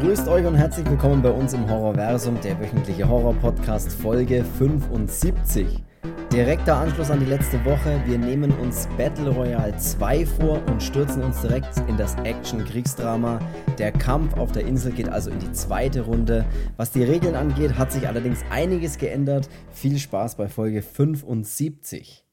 Grüßt euch und herzlich willkommen bei uns im Horrorversum, der wöchentliche Horror-Podcast Folge 75. Direkter Anschluss an die letzte Woche. Wir nehmen uns Battle Royale 2 vor und stürzen uns direkt in das Action-Kriegsdrama. Der Kampf auf der Insel geht also in die zweite Runde. Was die Regeln angeht, hat sich allerdings einiges geändert. Viel Spaß bei Folge 75.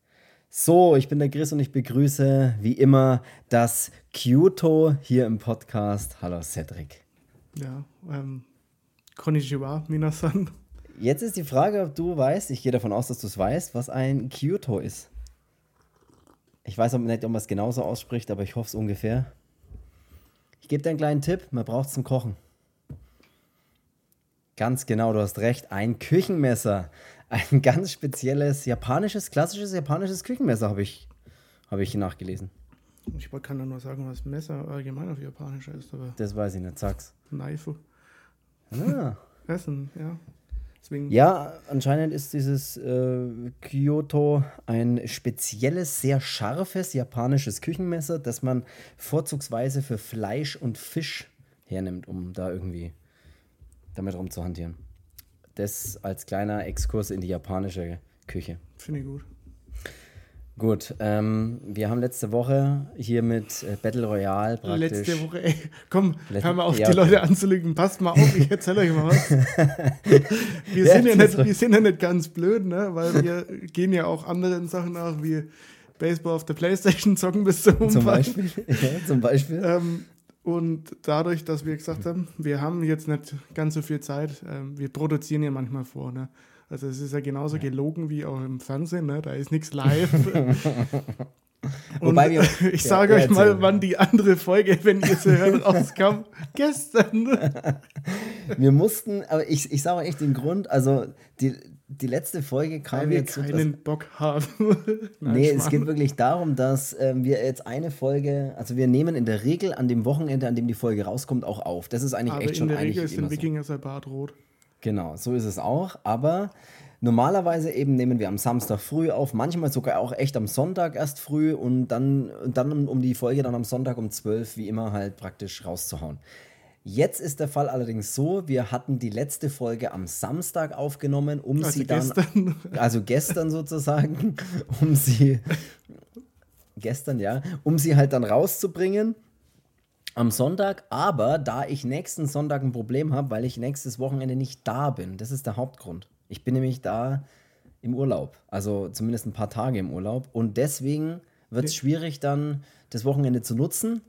So, ich bin der Chris und ich begrüße wie immer das Kyoto hier im Podcast. Hallo Cedric. Ja, ähm, Konnichiwa, Minasan. Jetzt ist die Frage, ob du weißt, ich gehe davon aus, dass du es weißt, was ein Kyoto ist. Ich weiß auch nicht, ob man es genauso ausspricht, aber ich hoffe es ungefähr. Ich gebe dir einen kleinen Tipp, man braucht es zum Kochen. Ganz genau, du hast recht, ein Küchenmesser. Ein ganz spezielles japanisches, klassisches japanisches Küchenmesser habe ich, hab ich nachgelesen. Ich kann da nur sagen, was Messer allgemein auf Japanisch ist, aber. Das weiß ich nicht, sag's. Knife. Ah. Essen, ja. Deswegen Ja, anscheinend ist dieses äh, Kyoto ein spezielles, sehr scharfes japanisches Küchenmesser, das man vorzugsweise für Fleisch und Fisch hernimmt, um da irgendwie damit rumzuhantieren. Das als kleiner Exkurs in die japanische Küche. finde ich gut. Gut, ähm, wir haben letzte Woche hier mit äh, Battle Royale praktisch. Letzte Woche, ey, komm, Let- hör mal auf, ja, die. Leute anzulügen. Passt mal auf, ich erzähle euch mal was. Wir, sind ja nicht, wir sind ja nicht ganz blöd, ne? weil wir gehen ja auch anderen Sachen nach, wie Baseball auf der Playstation zocken bis zum Zum Umfallen. Beispiel. ja, zum Beispiel. Ähm, und dadurch, dass wir gesagt haben, wir haben jetzt nicht ganz so viel Zeit, ähm, wir produzieren ja manchmal vor. Ne? Also es ist ja genauso gelogen wie auch im Fernsehen, ne? da ist nichts live. Und Wobei wir- ich Ja, sage ja, euch mal, wann die andere Folge, wenn ihr sie hört, rauskam. Gestern. Wir mussten, aber ich, ich sage echt den Grund, also die, die letzte Folge kam Weil wir jetzt so, dass- keinen Bock haben. Nein, Nee, es geht wirklich darum, dass ähm, wir jetzt eine Folge, also wir nehmen in der Regel an dem Wochenende, an dem die Folge rauskommt, auch auf. Das ist eigentlich Aber echt in schon der eigentlich Regel ist immer ein so. Wikinger sein Bart rot. Genau, so ist es auch. Aber normalerweise eben nehmen wir am Samstag früh auf, manchmal sogar auch echt am Sonntag erst früh und dann, dann um, um die Folge dann am Sonntag um 12 wie immer halt praktisch rauszuhauen. Jetzt ist der Fall allerdings so, wir hatten die letzte Folge am Samstag aufgenommen, um Also sie dann gestern. also gestern sozusagen, um sie gestern ja, um sie halt dann rauszubringen am Sonntag, aber da ich nächsten Sonntag ein Problem habe, weil ich nächstes Wochenende nicht da bin, das ist der Hauptgrund. Ich bin nämlich da im Urlaub, also zumindest ein paar Tage im Urlaub und deswegen wird es schwierig dann das Wochenende zu nutzen,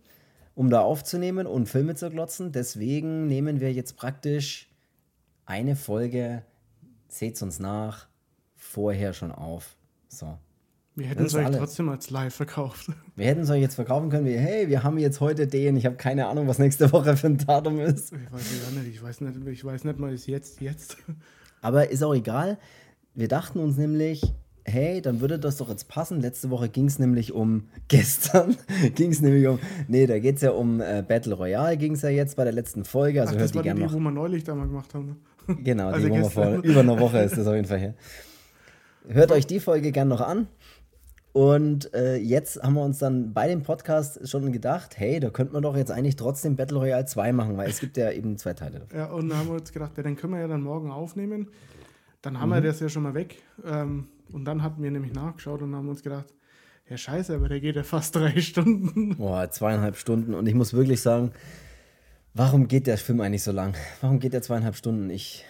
um da aufzunehmen und Filme zu glotzen. Deswegen nehmen wir jetzt praktisch eine Folge, seht's uns nach, vorher schon auf. So. Wir hätten es euch alles. trotzdem als live verkauft. Wir hätten es euch jetzt verkaufen können, wie, hey, wir haben jetzt heute den, ich habe keine Ahnung, was nächste Woche für ein Datum ist. Ich weiß nicht, ich weiß nicht, ich weiß nicht mal, ist jetzt, jetzt. Aber ist auch egal. Wir dachten uns nämlich, hey, dann würde das doch jetzt passen. Letzte Woche ging es nämlich um, gestern ging es nämlich um, nee, da geht es ja um äh, Battle Royale, ging es ja jetzt bei der letzten Folge. Also Ach, das war die, die, noch. wo wir neulich da mal gemacht haben. Ne? Genau, Also die, wo wir vor über einer Woche ist das auf jeden Fall her. Hört euch die Folge gern noch an. Und äh, jetzt haben wir uns dann bei dem Podcast schon gedacht, hey, da könnte man doch jetzt eigentlich trotzdem Battle Royale 2 machen, weil es gibt ja eben zwei Teile davon. Ja, und dann haben wir uns gedacht, ja, dann können wir ja dann morgen aufnehmen. Dann haben wir Mhm. das ja schon mal weg. Ähm, und dann hatten wir nämlich nachgeschaut und haben uns gedacht, ja scheiße, aber der geht ja fast drei Stunden. Boah, zweieinhalb Stunden. Und ich muss wirklich sagen, warum geht der Film eigentlich so lang? Warum geht der zweieinhalb Stunden? Ich,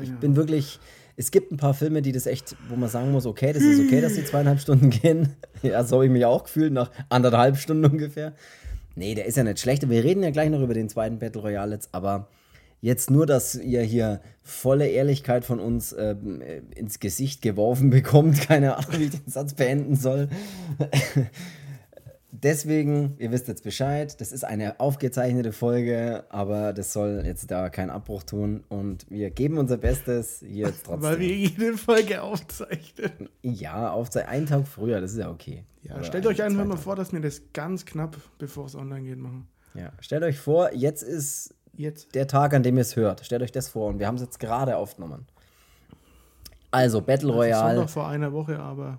ich bin wirklich. Es gibt ein paar Filme, die das echt, wo man sagen muss, okay, das ist okay, dass die zweieinhalb Stunden gehen. Ja, so habe ich mich auch gefühlt, nach anderthalb Stunden ungefähr. Nee, der ist ja nicht schlecht. Wir reden ja gleich noch über den zweiten Battle Royale jetzt, aber jetzt nur, dass ihr hier volle Ehrlichkeit von uns ähm, äh, ins Gesicht geworfen bekommt. Keine Ahnung, wie ich den Satz beenden soll. Deswegen, ihr wisst jetzt Bescheid, das ist eine aufgezeichnete Folge, aber das soll jetzt da keinen Abbruch tun und wir geben unser Bestes hier jetzt trotzdem. Weil wir jede Folge aufzeichnen. ja, aufzeichnen, einen Tag früher, das ist ja okay. Ja, Oder stellt euch einfach mal Tage. vor, dass wir das ganz knapp, bevor es online geht, machen. Ja, stellt euch vor, jetzt ist Jetzt. der Tag, an dem ihr es hört. Stellt euch das vor und wir haben es jetzt gerade aufgenommen. Also, Battle Royale. Sonntag vor einer Woche, aber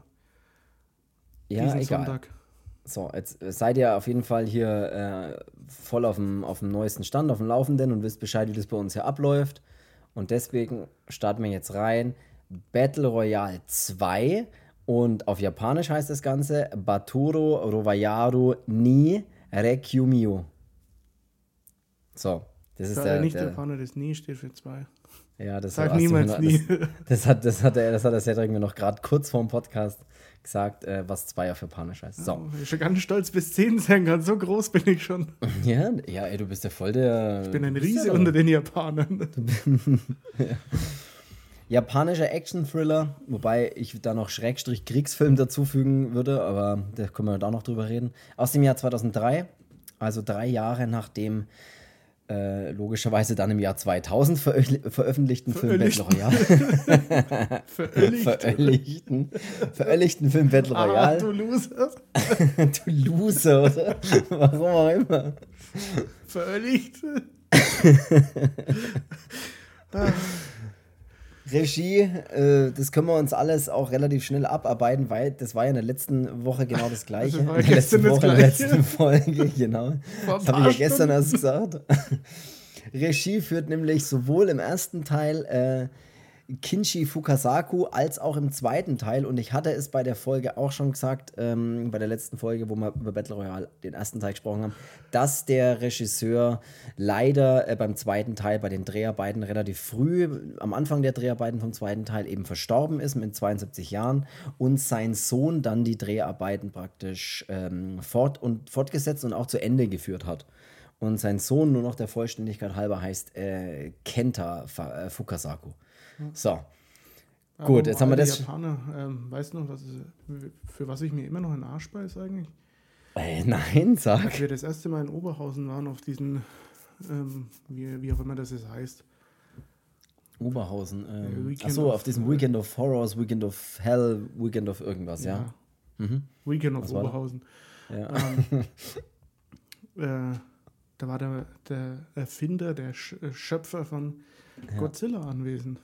ja, diesen egal. Sonntag. So, jetzt seid ihr auf jeden Fall hier äh, voll auf dem, auf dem neuesten Stand, auf dem Laufenden und wisst Bescheid, wie das bei uns hier abläuft. Und deswegen starten wir jetzt rein. Battle Royale 2 und auf Japanisch heißt das Ganze Baturo Rovayaru ni Rekyumio. So, das ist Sag der, nicht der, Japaner, das Nie steht für zwei. ja, das Sag mir niemals nie. Das, das hat, das hat er, das hat der Cedric mir noch gerade kurz vorm Podcast gesagt, äh, was zwei auf Japanisch heißt. So. Oh, ich bin schon ganz stolz, bis 10 sein kann. So groß bin ich schon. Ja, ja, ey, du bist ja voll der. Ich bin ein Riese unter den Japanern. Japanischer Action-Thriller, wobei ich da noch Schrägstrich Kriegsfilm dazufügen würde, aber da können wir da noch drüber reden. Aus dem Jahr 2003, also drei Jahre nachdem äh, logischerweise dann im Jahr 2000 veröffentlich- veröffentlichten Film Battle Royale. Verölligt. veröffentlichten, veröffentlichten Film Battle Ah, Royale. du Loser. du Loser, oder? Warum auch immer. Verölligt. Regie, äh, das können wir uns alles auch relativ schnell abarbeiten, weil das war ja in der letzten Woche genau das Gleiche. Das war in der letzten Woche, in der letzten Folge, genau. Das habe ich ja gestern erst gesagt. Regie führt nämlich sowohl im ersten Teil äh, Kinshi Fukasaku als auch im zweiten Teil. Und ich hatte es bei der Folge auch schon gesagt, ähm, bei der letzten Folge, wo wir über Battle Royale den ersten Teil gesprochen haben, dass der Regisseur leider äh, beim zweiten Teil bei den Dreharbeiten relativ früh, am Anfang der Dreharbeiten vom zweiten Teil eben verstorben ist mit 72 Jahren und sein Sohn dann die Dreharbeiten praktisch ähm, fort und fortgesetzt und auch zu Ende geführt hat. Und sein Sohn, nur noch der Vollständigkeit halber, heißt äh, Kenta äh, Fukasaku. So. Gut, jetzt haben wir das- Japaner, ähm, weißt du noch, was es, für was ich mir immer noch in den Arsch beiß eigentlich? Äh, nein, Als sag. wir das erste Mal in Oberhausen waren, auf diesen, ähm, wie, wie auch immer das jetzt heißt. Oberhausen. Ähm, Weekend achso, auf diesem Weekend of Horrors, Weekend of Hell, Weekend of irgendwas, ja. Mhm. Weekend of Was? Oberhausen. Ja. Ähm, äh, da war der, der Erfinder, der Sch Schöpfer von Ja. Godzilla anwesend.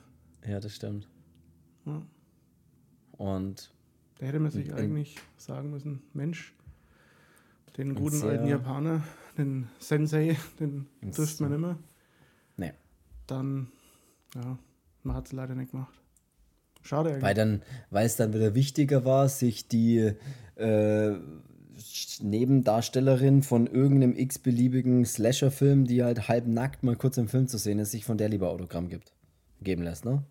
Ja, das stimmt. Ja. Und Da hätte man sich eigentlich sagen müssen, Mensch, den guten alten Japaner, den Sensei, den trifft man immer. Nee. Dann, ja, man hat es leider nicht gemacht. Schade eigentlich. weil dann, weil es dann wieder wichtiger war, sich die äh, Nebendarstellerin von irgendeinem x-beliebigen Slasher-Film, die halt halb nackt mal kurz im Film zu sehen ist, sich von der lieber Autogramm gibt. Geben lässt, ne?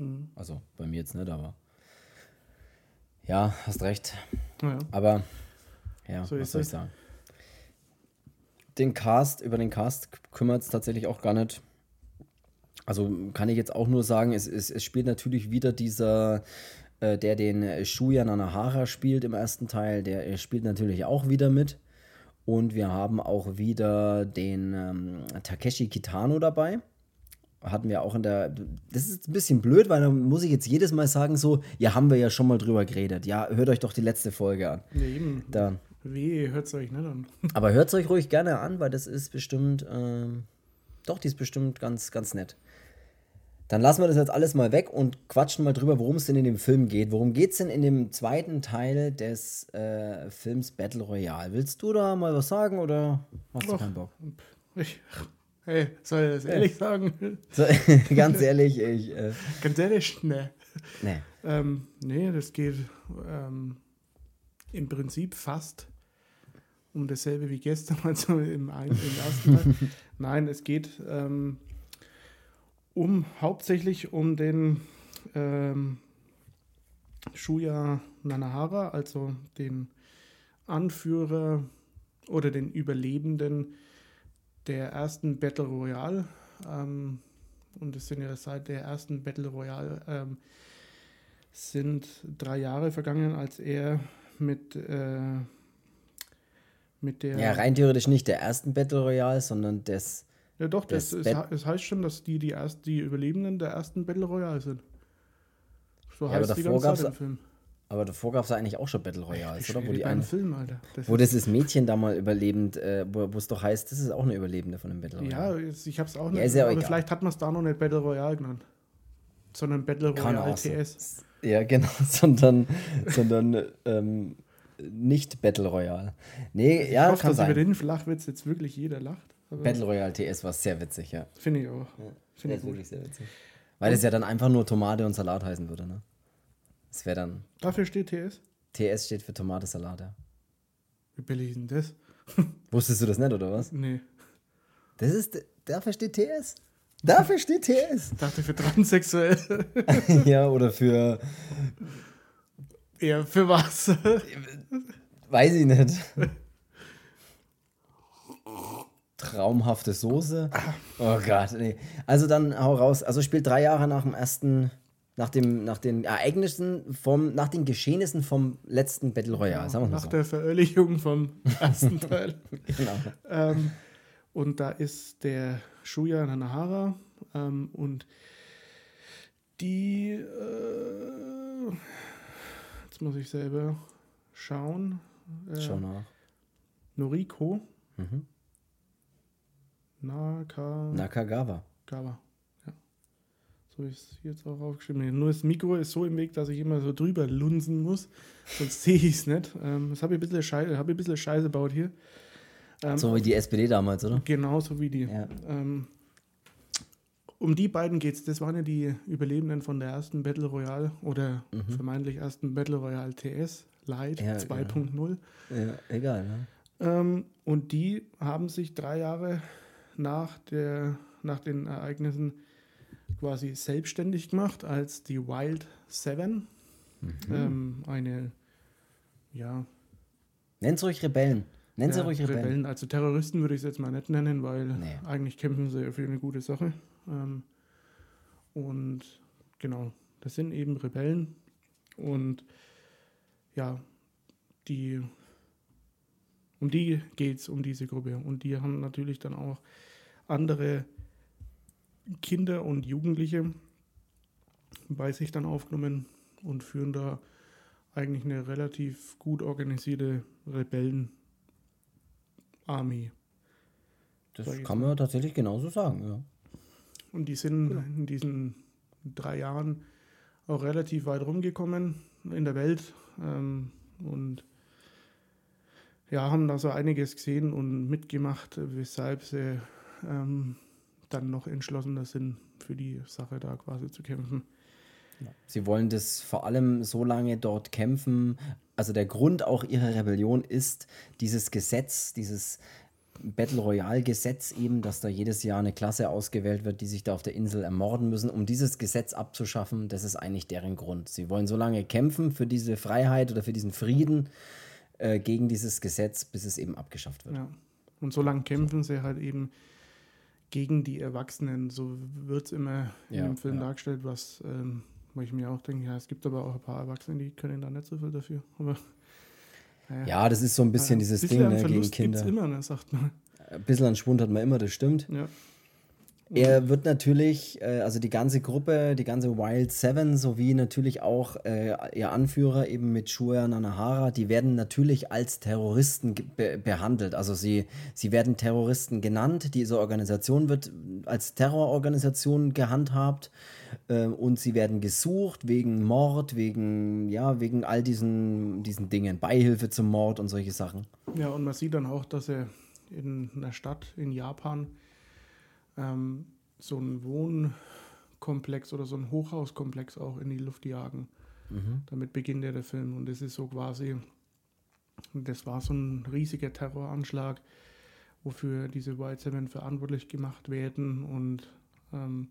Mhm. Also bei mir jetzt nicht, aber. Ja, hast recht. Naja. Aber, ja, So was soll ich sagen? Den Cast, über den Cast kümmert es tatsächlich auch gar nicht. Also kann ich jetzt auch nur sagen, es, es, es spielt natürlich wieder dieser, äh, der den Shuya Nanahara spielt im ersten Teil, der spielt natürlich auch wieder mit. Und wir haben auch wieder den ähm, Takeshi Kitano dabei. Hatten wir auch in der. Das ist ein bisschen blöd, weil da muss ich jetzt jedes Mal sagen, so, ja, haben wir ja schon mal drüber geredet. Ja, hört euch doch die letzte Folge an. Nee, eben. Da. Weh, hört es euch nicht an. Aber hört es euch ruhig gerne an, weil das ist bestimmt, ähm, doch, die ist bestimmt ganz, ganz nett. Dann lassen wir das jetzt alles mal weg und quatschen mal drüber, worum es denn in dem Film geht. Worum geht es denn in dem zweiten Teil des äh, Films Battle Royale? Willst du da mal was sagen oder hast du keinen Bock? Ich, hey, soll ich das ehrlich sagen? So, ganz ehrlich, ich, äh, Ganz ehrlich, ne. nee. Ähm, nee, das geht ähm, im Prinzip fast um dasselbe wie gestern, also im, im ersten Teil. Nein, es geht ähm, um hauptsächlich um den ähm, Shuya Nanahara, also den Anführer oder den Überlebenden der ersten Battle Royale. Ähm, und es sind ja seit der ersten Battle Royale ähm, sind drei Jahre vergangen, als er mit, äh, mit der. Ja, rein theoretisch nicht der ersten Battle Royale, sondern des. Ja, doch, das, das es, es heißt schon, dass die die, erst, die Überlebenden der ersten Battle Royale sind. So Ja, heißt die ganze Zeit im Film. Aber davor gab es ja eigentlich auch schon Battle Royales, Ich oder? Wo, die beim eine, Film, Alter. Das wo ist- dieses Mädchen da mal überlebend, äh, wo es doch heißt, das ist auch eine Überlebende von dem Battle Royale. ja, ich hab's auch Ja, nicht. ist ja aber egal. vielleicht hat man es da noch nicht Battle Royale genannt. Sondern Battle Royale. TS. Ja, genau, sondern, sondern ähm, nicht Battle Royale. Nee, Ich ja, hoffe, kann dass über den Flachwitz jetzt wirklich jeder lacht. Battle Royale TS war sehr witzig, ja. Finde ich auch. Der Finde ich ist wirklich sehr witzig. Weil es ja dann einfach nur Tomate und Salat heißen würde, ne? Das wäre dann. Dafür steht TS. TS steht für Tomate Salat, ja. Wie billig ist denn das? Wusstest du das nicht, oder was? Nee. Das ist. Dafür steht TS. Dafür steht TS. Ich dachte für transsexuell. ja, oder für. Eher für was? Weiß ich nicht. Traumhafte Soße. Oh Gott, nee. Also dann hau raus. Also spielt drei Jahre nach dem ersten, nach dem, nach den Ereignissen vom, nach den Geschehnissen vom letzten Battle Royale, sagen wir mal Nach so. der Veröffentlichung vom ersten Teil. Genau. ähm, und da ist der Shuya Nanahara ähm, und die, äh, jetzt muss ich selber schauen, äh, Schau nach. Noriko Mhm. Nakagawa. Nakagawa. Ja. So ist jetzt auch aufgeschrieben. Nur das Mikro ist so im Weg, dass ich immer so drüber lunsen muss, sonst sehe ich es nicht. Ähm, das habe ich ein bisschen Scheiße, habe ich ein bisschen Scheiße gebaut hier. Ähm, So wie die SPD damals, oder? Genauso wie die. Ja. Ähm, um die beiden geht es. Das waren ja die Überlebenden von der ersten Battle Royale oder vermeintlich ersten Battle Royale TS Mhm. Ja, 2.0. Ja, egal, ne? Ähm, und die haben sich drei Jahre nach, der, nach den Ereignissen quasi selbstständig gemacht als die Wild Seven. Mhm. Ähm, eine, ja, Nennt's ruhig Rebellen. Nennt sie ja, ruhig Rebellen. Also Terroristen würde ich es jetzt mal nicht nennen, weil Nee. eigentlich kämpfen sie für eine gute Sache. Ähm, und genau, das sind eben Rebellen. Und ja, die, um die geht es, um diese Gruppe. Und die haben natürlich dann auch andere Kinder und Jugendliche bei sich dann aufgenommen und führen da eigentlich eine relativ gut organisierte Rebellen. Army. Das kann man tatsächlich genauso sagen, ja. Und die sind in diesen drei Jahren auch relativ weit rumgekommen in der Welt ähm, und ja, haben da so einiges gesehen und mitgemacht, weshalb sie ähm, dann noch entschlossener sind, für die Sache da quasi zu kämpfen. Sie wollen das vor allem so lange dort kämpfen. Also der Grund auch ihrer Rebellion ist dieses Gesetz, dieses Battle Royale Gesetz eben, dass da jedes Jahr eine Klasse ausgewählt wird, die sich da auf der Insel ermorden müssen. Um dieses Gesetz abzuschaffen, das ist eigentlich deren Grund. Sie wollen so lange kämpfen für diese Freiheit oder für diesen Frieden äh, gegen dieses Gesetz, bis es eben abgeschafft wird. Ja. Und so lange kämpfen sie halt eben gegen die Erwachsenen. So wird es immer in Ja, dem Film ja. dargestellt, was, ähm, wo ich mir auch denke, ja, es gibt aber auch ein paar Erwachsene, die können da nicht so viel dafür. Aber Ja, das ist so ein bisschen dieses bisschen Ding ne, gegen gibt's Kinder. immer, ne, sagt man. Ein bisschen an Schwund hat man immer, das stimmt. Ja. Er wird natürlich, äh, also die ganze Gruppe, die ganze Wild Seven, sowie natürlich auch äh, ihr Anführer eben mit Shuya Nanahara, die werden natürlich als Terroristen be behandelt. Also sie, sie werden Terroristen genannt. Diese Organisation wird als Terrororganisation gehandhabt äh, und sie werden gesucht wegen Mord, wegen, ja, wegen all diesen, diesen Dingen, Beihilfe zum Mord und solche Sachen. ja, und man sieht dann auch, dass er in einer Stadt in Japan ähm, so einen Wohnkomplex oder so einen Hochhauskomplex auch in die Luft jagen. Damit beginnt ja der Film. Und das ist so quasi, das war so ein riesiger Terroranschlag, wofür diese White Seven verantwortlich gemacht werden. Und ähm,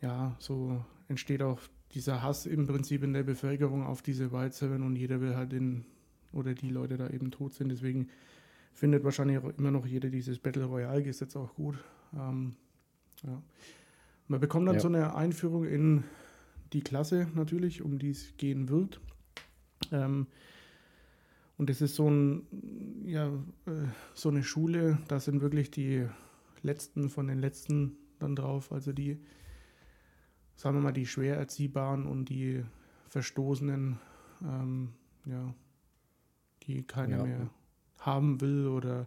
ja, so entsteht auch dieser Hass im Prinzip in der Bevölkerung auf diese White Seven und jeder will halt den, oder die Leute da eben tot sind. Deswegen findet wahrscheinlich auch immer noch jeder dieses Battle Royale Gesetz auch gut. Ähm, ja. Man bekommt dann Ja. so eine Einführung in die Klasse natürlich, um die es gehen wird. Ähm, und das ist so, ein, ja, äh, so eine Schule, da sind wirklich die Letzten von den Letzten dann drauf, also die, sagen wir mal, die schwer erziehbaren und die Verstoßenen, ähm, ja, die keiner Ja. mehr haben will oder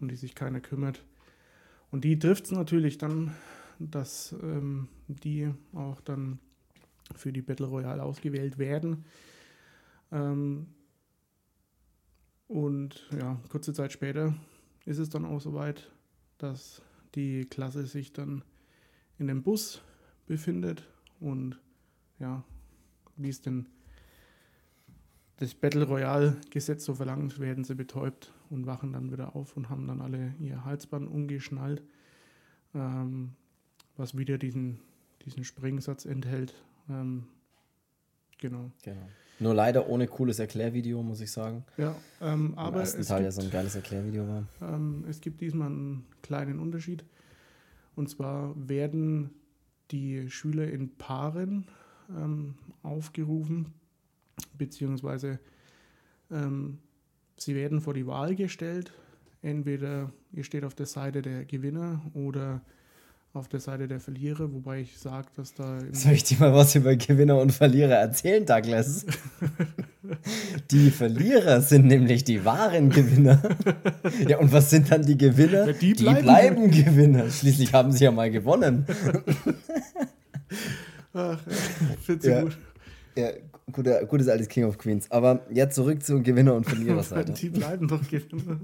um die sich keiner kümmert. Und die trifft es natürlich dann, dass ähm, die auch dann für die Battle Royale ausgewählt werden. Ähm, Und ja, kurze Zeit später ist es dann auch soweit, dass die Klasse sich dann in dem Bus befindet und ja, wie es denn das Battle Royale Gesetz so verlangt, werden sie betäubt und wachen dann wieder auf und haben dann alle ihr Halsband umgeschnallt, ähm, was wieder diesen, diesen Springsatz enthält. Ähm, genau. genau. Nur leider ohne cooles Erklärvideo, muss ich sagen. Ja, ähm, aber. Im ersten es Teil gibt, ja so ein geiles Erklärvideo war. Ähm, es gibt diesmal einen kleinen Unterschied. Und zwar werden die Schüler in Paaren ähm, aufgerufen, beziehungsweise ähm, sie werden vor die Wahl gestellt. Entweder ihr steht auf der Seite der Gewinner oder auf der Seite der Verlierer, wobei ich sage, dass da. Soll ich dir mal was über Gewinner und Verlierer erzählen, Douglas? die Verlierer sind nämlich die wahren Gewinner. ja, und was sind dann die Gewinner? Ja, die, bleiben. die bleiben Gewinner. Schließlich haben sie ja mal gewonnen. Ach, finde ja. gut. Ja, guter, gutes altes King of Queens. Aber jetzt zurück zu Gewinner- und Verliererseite. die bleiben doch Gewinner.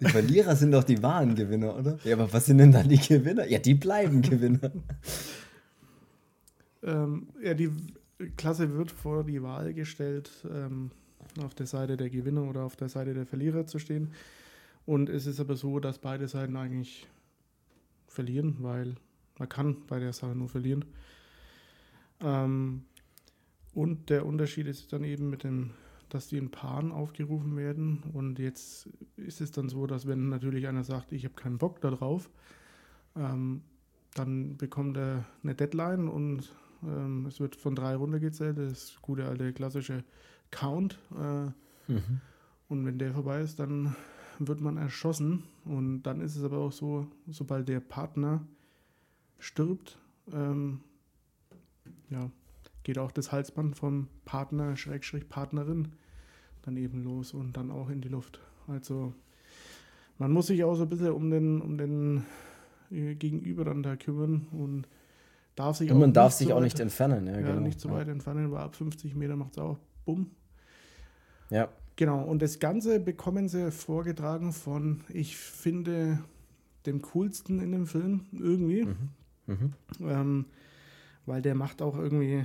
Die Verlierer sind doch die wahren Gewinner, oder? Ja, aber was sind denn dann die Gewinner? Ja, die bleiben Gewinner. ähm, ja, die Klasse wird vor die Wahl gestellt, ähm, auf der Seite der Gewinner oder auf der Seite der Verlierer zu stehen. Und es ist aber so, dass beide Seiten eigentlich verlieren, weil man kann bei der Sache nur verlieren. Ähm, und der Unterschied ist dann eben mit dem dass die in Paaren aufgerufen werden. Und jetzt ist es dann so, dass wenn natürlich einer sagt, ich habe keinen Bock darauf, ähm, dann bekommt er eine Deadline und ähm, es wird von drei runtergezählt. Das gute alte klassische Count. Äh, mhm. Und wenn der vorbei ist, dann wird man erschossen. Und dann ist es aber auch so, sobald der Partner stirbt, ähm, ja, geht auch das Halsband vom Partner, Schrägstrich Partnerin, dann eben los und dann auch in die Luft. Also man muss sich auch so ein bisschen um den, um den äh, Gegenüber dann da kümmern und darf sich und auch man darf sich so auch nicht entfernen. Ja, ja genau. nicht so weit entfernen, weil ab 50 Meter macht es auch bumm. Ja. Genau, und das Ganze bekommen sie vorgetragen von, ich finde, dem coolsten in dem Film irgendwie. Mhm. Mhm. Ähm, weil der macht auch irgendwie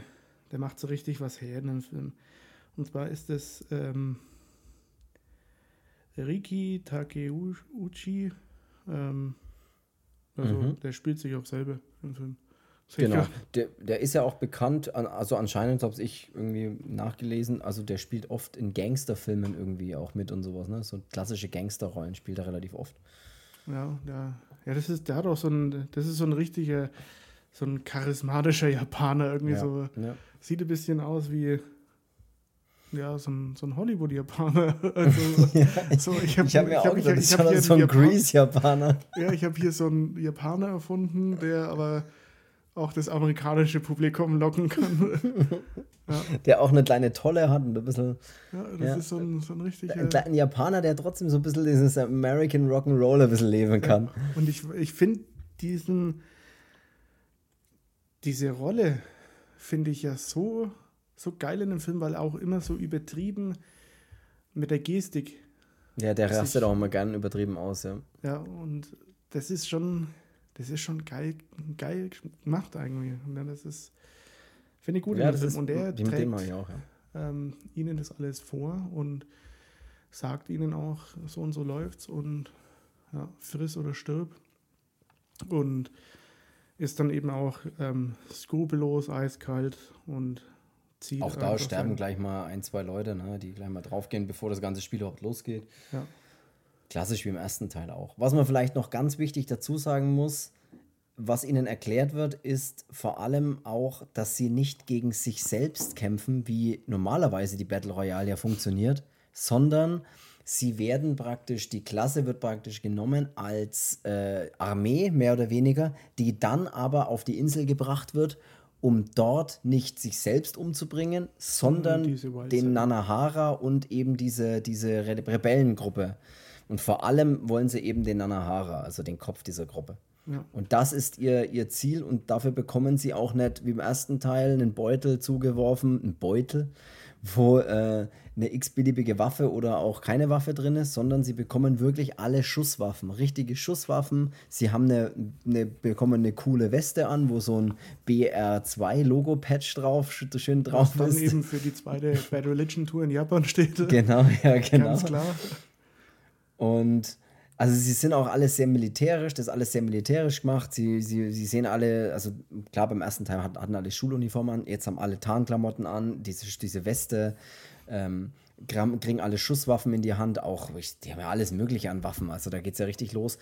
der macht so richtig was her in dem Film. Und zwar ist es ähm, Riki Takeuchi. Ähm, also mhm. der spielt sich auch selber im Film. Genau, der, der ist ja auch bekannt, also anscheinend habe ich irgendwie nachgelesen, also der spielt oft in Gangsterfilmen irgendwie auch mit und sowas, ne? So klassische Gangsterrollen spielt er relativ oft. Ja, der, ja, das ist, der hat auch so ein, das ist so ein richtiger, so ein charismatischer Japaner, irgendwie ja, so. Ja. Sieht ein bisschen aus wie ja, so ein, so ein Hollywood-Japaner. Also, ja, so, ich habe hab mir ich hab, auch gedacht, ich, ich hab so ein Grease-Japaner. Ja, ich habe hier so einen Japaner erfunden, der aber auch das amerikanische Publikum locken kann. ja. Der auch eine kleine Tolle hat und ein bisschen. Ja, das ja, ist so ein, so ein richtiger. Ein kleiner Japaner, der trotzdem so ein bisschen dieses American Rock'n'Roll ein bisschen leben kann. Und ich, ich finde diesen diese Rolle finde ich ja so, so geil in dem Film, weil auch immer so übertrieben mit der Gestik. Ja, der rastet auch immer gern übertrieben aus, ja. Ja, und das ist schon, das ist schon geil, geil gemacht eigentlich. Und das ist, finde ich gut ja, in dem Film. Und der trägt auch, ja. ähm, ihnen das alles vor und sagt ihnen auch, so und so läuft's und ja, friss oder stirb. Und ist dann eben auch ähm, skrupellos, eiskalt und zieht. Auch da sterben sein. gleich mal ein, zwei Leute, ne, die gleich mal draufgehen, bevor das ganze Spiel überhaupt losgeht. Ja. Klassisch wie im ersten Teil auch. Was man vielleicht noch ganz wichtig dazu sagen muss, was ihnen erklärt wird, ist vor allem auch, dass sie nicht gegen sich selbst kämpfen, wie normalerweise die Battle Royale ja funktioniert, sondern Sie werden praktisch, die Klasse wird praktisch genommen als äh, Armee, mehr oder weniger, die dann aber auf die Insel gebracht wird, um dort nicht sich selbst umzubringen, sondern den Nanahara und eben diese, diese Re Rebellengruppe. Und vor allem wollen sie eben den Nanahara, also den Kopf dieser Gruppe. Ja. Und das ist ihr, ihr Ziel und dafür bekommen sie auch nicht wie im ersten Teil einen Beutel zugeworfen, einen Beutel, wo äh, eine x-beliebige Waffe oder auch keine Waffe drin ist, sondern sie bekommen wirklich alle Schusswaffen, richtige Schusswaffen. Sie haben eine, eine bekommen eine coole Weste an, wo so ein BR2-Logo-Patch drauf, schön drauf Was ist. dann eben für die zweite Bad Religion Tour in Japan steht. Genau, ja, genau. Ganz klar. Und also sie sind auch alles sehr militärisch, das ist alles sehr militärisch gemacht. Sie, sie, sie sehen alle, also klar, beim ersten Teil hatten, alle Schuluniformen an, jetzt haben alle Tarnklamotten an, diese, diese Weste, ähm, kriegen alle Schusswaffen in die Hand, auch, die haben ja alles Mögliche an Waffen, also da geht es ja richtig los.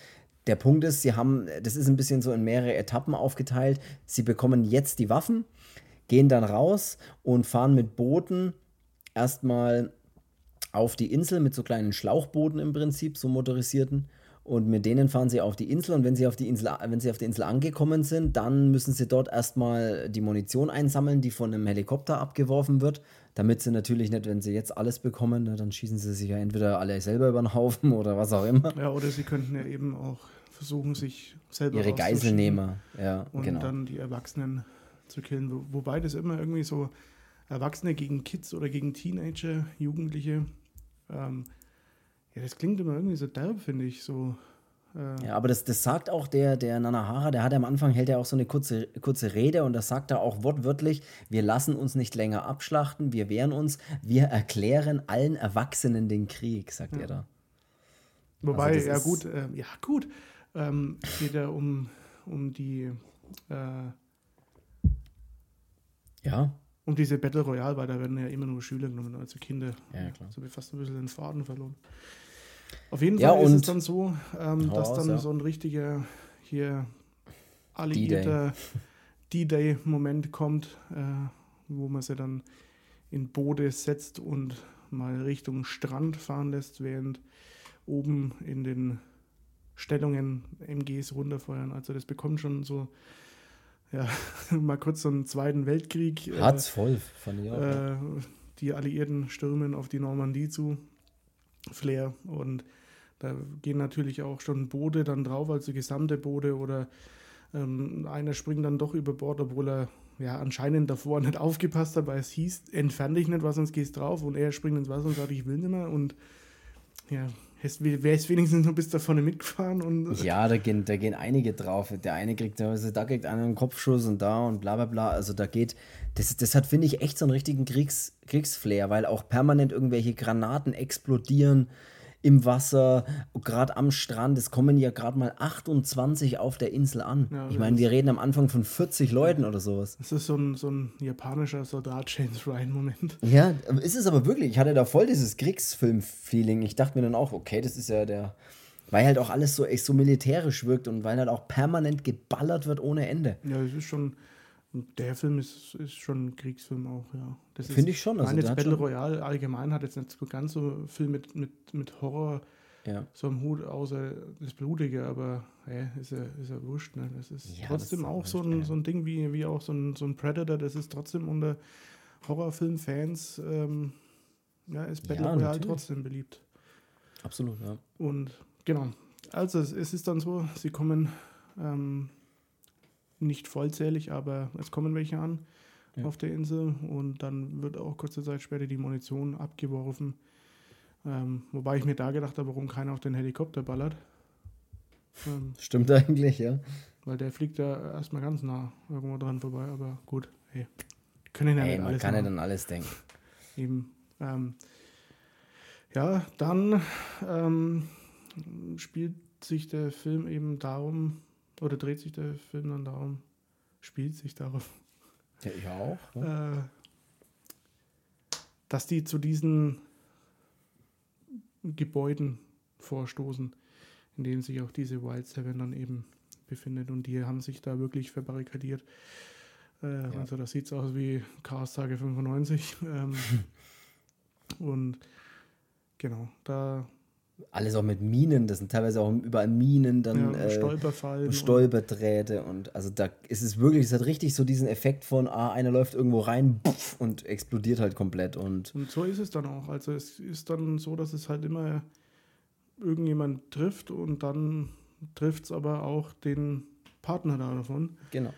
Der Punkt ist, sie haben, das ist ein bisschen so in mehrere Etappen aufgeteilt. Sie bekommen jetzt die Waffen, gehen dann raus und fahren mit Booten erstmal auf die Insel mit so kleinen Schlauchbooten im Prinzip, so motorisierten. Und mit denen fahren sie auf die Insel und wenn sie auf die Insel, wenn sie auf die Insel angekommen sind, dann müssen sie dort erstmal die Munition einsammeln, die von einem Helikopter abgeworfen wird. Damit sie natürlich nicht, wenn sie jetzt alles bekommen, dann schießen sie sich ja entweder alle selber über den Haufen oder was auch immer. Ja, oder sie könnten ja eben auch versuchen, sich selber Ihre Geiselnehmer, ja, und genau. dann die Erwachsenen zu killen. Wo, wobei das immer irgendwie so Erwachsene gegen Kids oder gegen Teenager, Jugendliche, ähm, ja, das klingt immer irgendwie so derb, finde ich. So, äh, Ja, aber das, das sagt auch der, der Nanahara, der hat am Anfang, hält er auch so eine kurze, kurze Rede und das sagt er auch wortwörtlich, wir lassen uns nicht länger abschlachten, wir wehren uns, wir erklären allen Erwachsenen den Krieg, sagt er da. Wobei, Also ja gut, äh, ja gut, ähm, geht ja um, um die äh, Ja, um diese Battle Royale, weil da werden ja immer nur Schüler genommen, also Kinder. Ja, klar. So ich fast ein bisschen den Faden verloren. Auf jeden Ja, Fall ist es und- dann so, ähm, dass dann ja. so ein richtiger hier alliierter D-Day-Moment kommt, äh, wo man sie dann in Boote setzt und mal Richtung Strand fahren lässt, während oben in den Stellungen MGs runterfeuern. Also das bekommt schon so, ja, mal kurz so einen Zweiten Weltkrieg. äh, hat's voll, fand ich auch. äh, die Alliierten stürmen auf die Normandie zu, Flair. Und da gehen natürlich auch schon Boote dann drauf, also gesamte Boote oder ähm, einer springt dann doch über Bord, obwohl er ja anscheinend davor nicht aufgepasst hat, weil es hieß, entferne dich nicht, was sonst gehst drauf. Und er springt ins Wasser und sagt, ich will nicht mehr. Und ja, wäre es wenigstens noch bis da vorne mitgefahren und Ja, da gehen, da gehen einige drauf. Der eine kriegt, da kriegt einer einen Kopfschuss und da und bla bla bla. Also da geht, das, das hat, finde ich, echt so einen richtigen Kriegs, Kriegsflair, weil auch permanent irgendwelche Granaten explodieren im Wasser, gerade am Strand. Es kommen ja gerade mal 28 auf der Insel an. Ja, ich das meine, wir reden am Anfang von 40 Leuten oder sowas. es ist so ein, so ein japanischer Soldat James Ryan-Moment. Ja, ist es aber wirklich. Ich hatte da voll dieses Kriegsfilm-Feeling. Ich dachte mir dann auch, okay, das ist ja der. Weil halt auch alles so echt so militärisch wirkt und weil halt auch permanent geballert wird ohne Ende. Ja, es ist schon. Der Film ist, ist schon ein Kriegsfilm auch, ja. Finde ich schon, also jetzt Battle Royale allgemein hat jetzt nicht so ganz so viel mit, mit, mit Horror Ja. so am Hut, außer das Blutige, aber hey, ist ja, ist ja wurscht. Ne? Das ist Ja, trotzdem das ist auch so wurscht, ein, ja. so ein Ding wie, wie auch so ein, so ein Predator, das ist trotzdem unter Horrorfilmfans, ähm, ja, ist Battle Royale natürlich. trotzdem beliebt. Absolut, ja. Und genau. Also es, es ist dann so, sie kommen ähm, nicht vollzählig, aber es kommen welche an Ja. auf der Insel und dann wird auch kurze Zeit später die Munition abgeworfen. Ähm, wobei ich mir da gedacht habe, warum keiner auf den Helikopter ballert. Ähm, Stimmt eigentlich, ja. weil der fliegt ja erstmal ganz nah irgendwo dran vorbei, aber gut, hey. Können ja Ey, nicht man alles kann ja dann alles denken. Eben. Ähm, ja, dann ähm, spielt sich der Film eben darum, oder dreht sich der Film dann darum, spielt sich darum, Ja, ich auch. Ne? äh, dass die zu diesen Gebäuden vorstoßen, in denen sich auch diese Wild Seven dann eben befindet. Und die haben sich da wirklich verbarrikadiert. Äh, Ja. Also das sieht aus wie Chaos Tage 95. Ähm, und genau, da Alles auch mit Minen, das sind teilweise auch überall Minen, dann ja, äh, Stolperfallen. und Stolperdrähte und also da ist es wirklich, es hat richtig so diesen Effekt von, ah, einer läuft irgendwo rein puff, und explodiert halt komplett und Und so ist es dann auch. Also es ist dann so, dass es halt immer irgendjemand trifft und dann trifft es aber auch den Partner da davon. genau.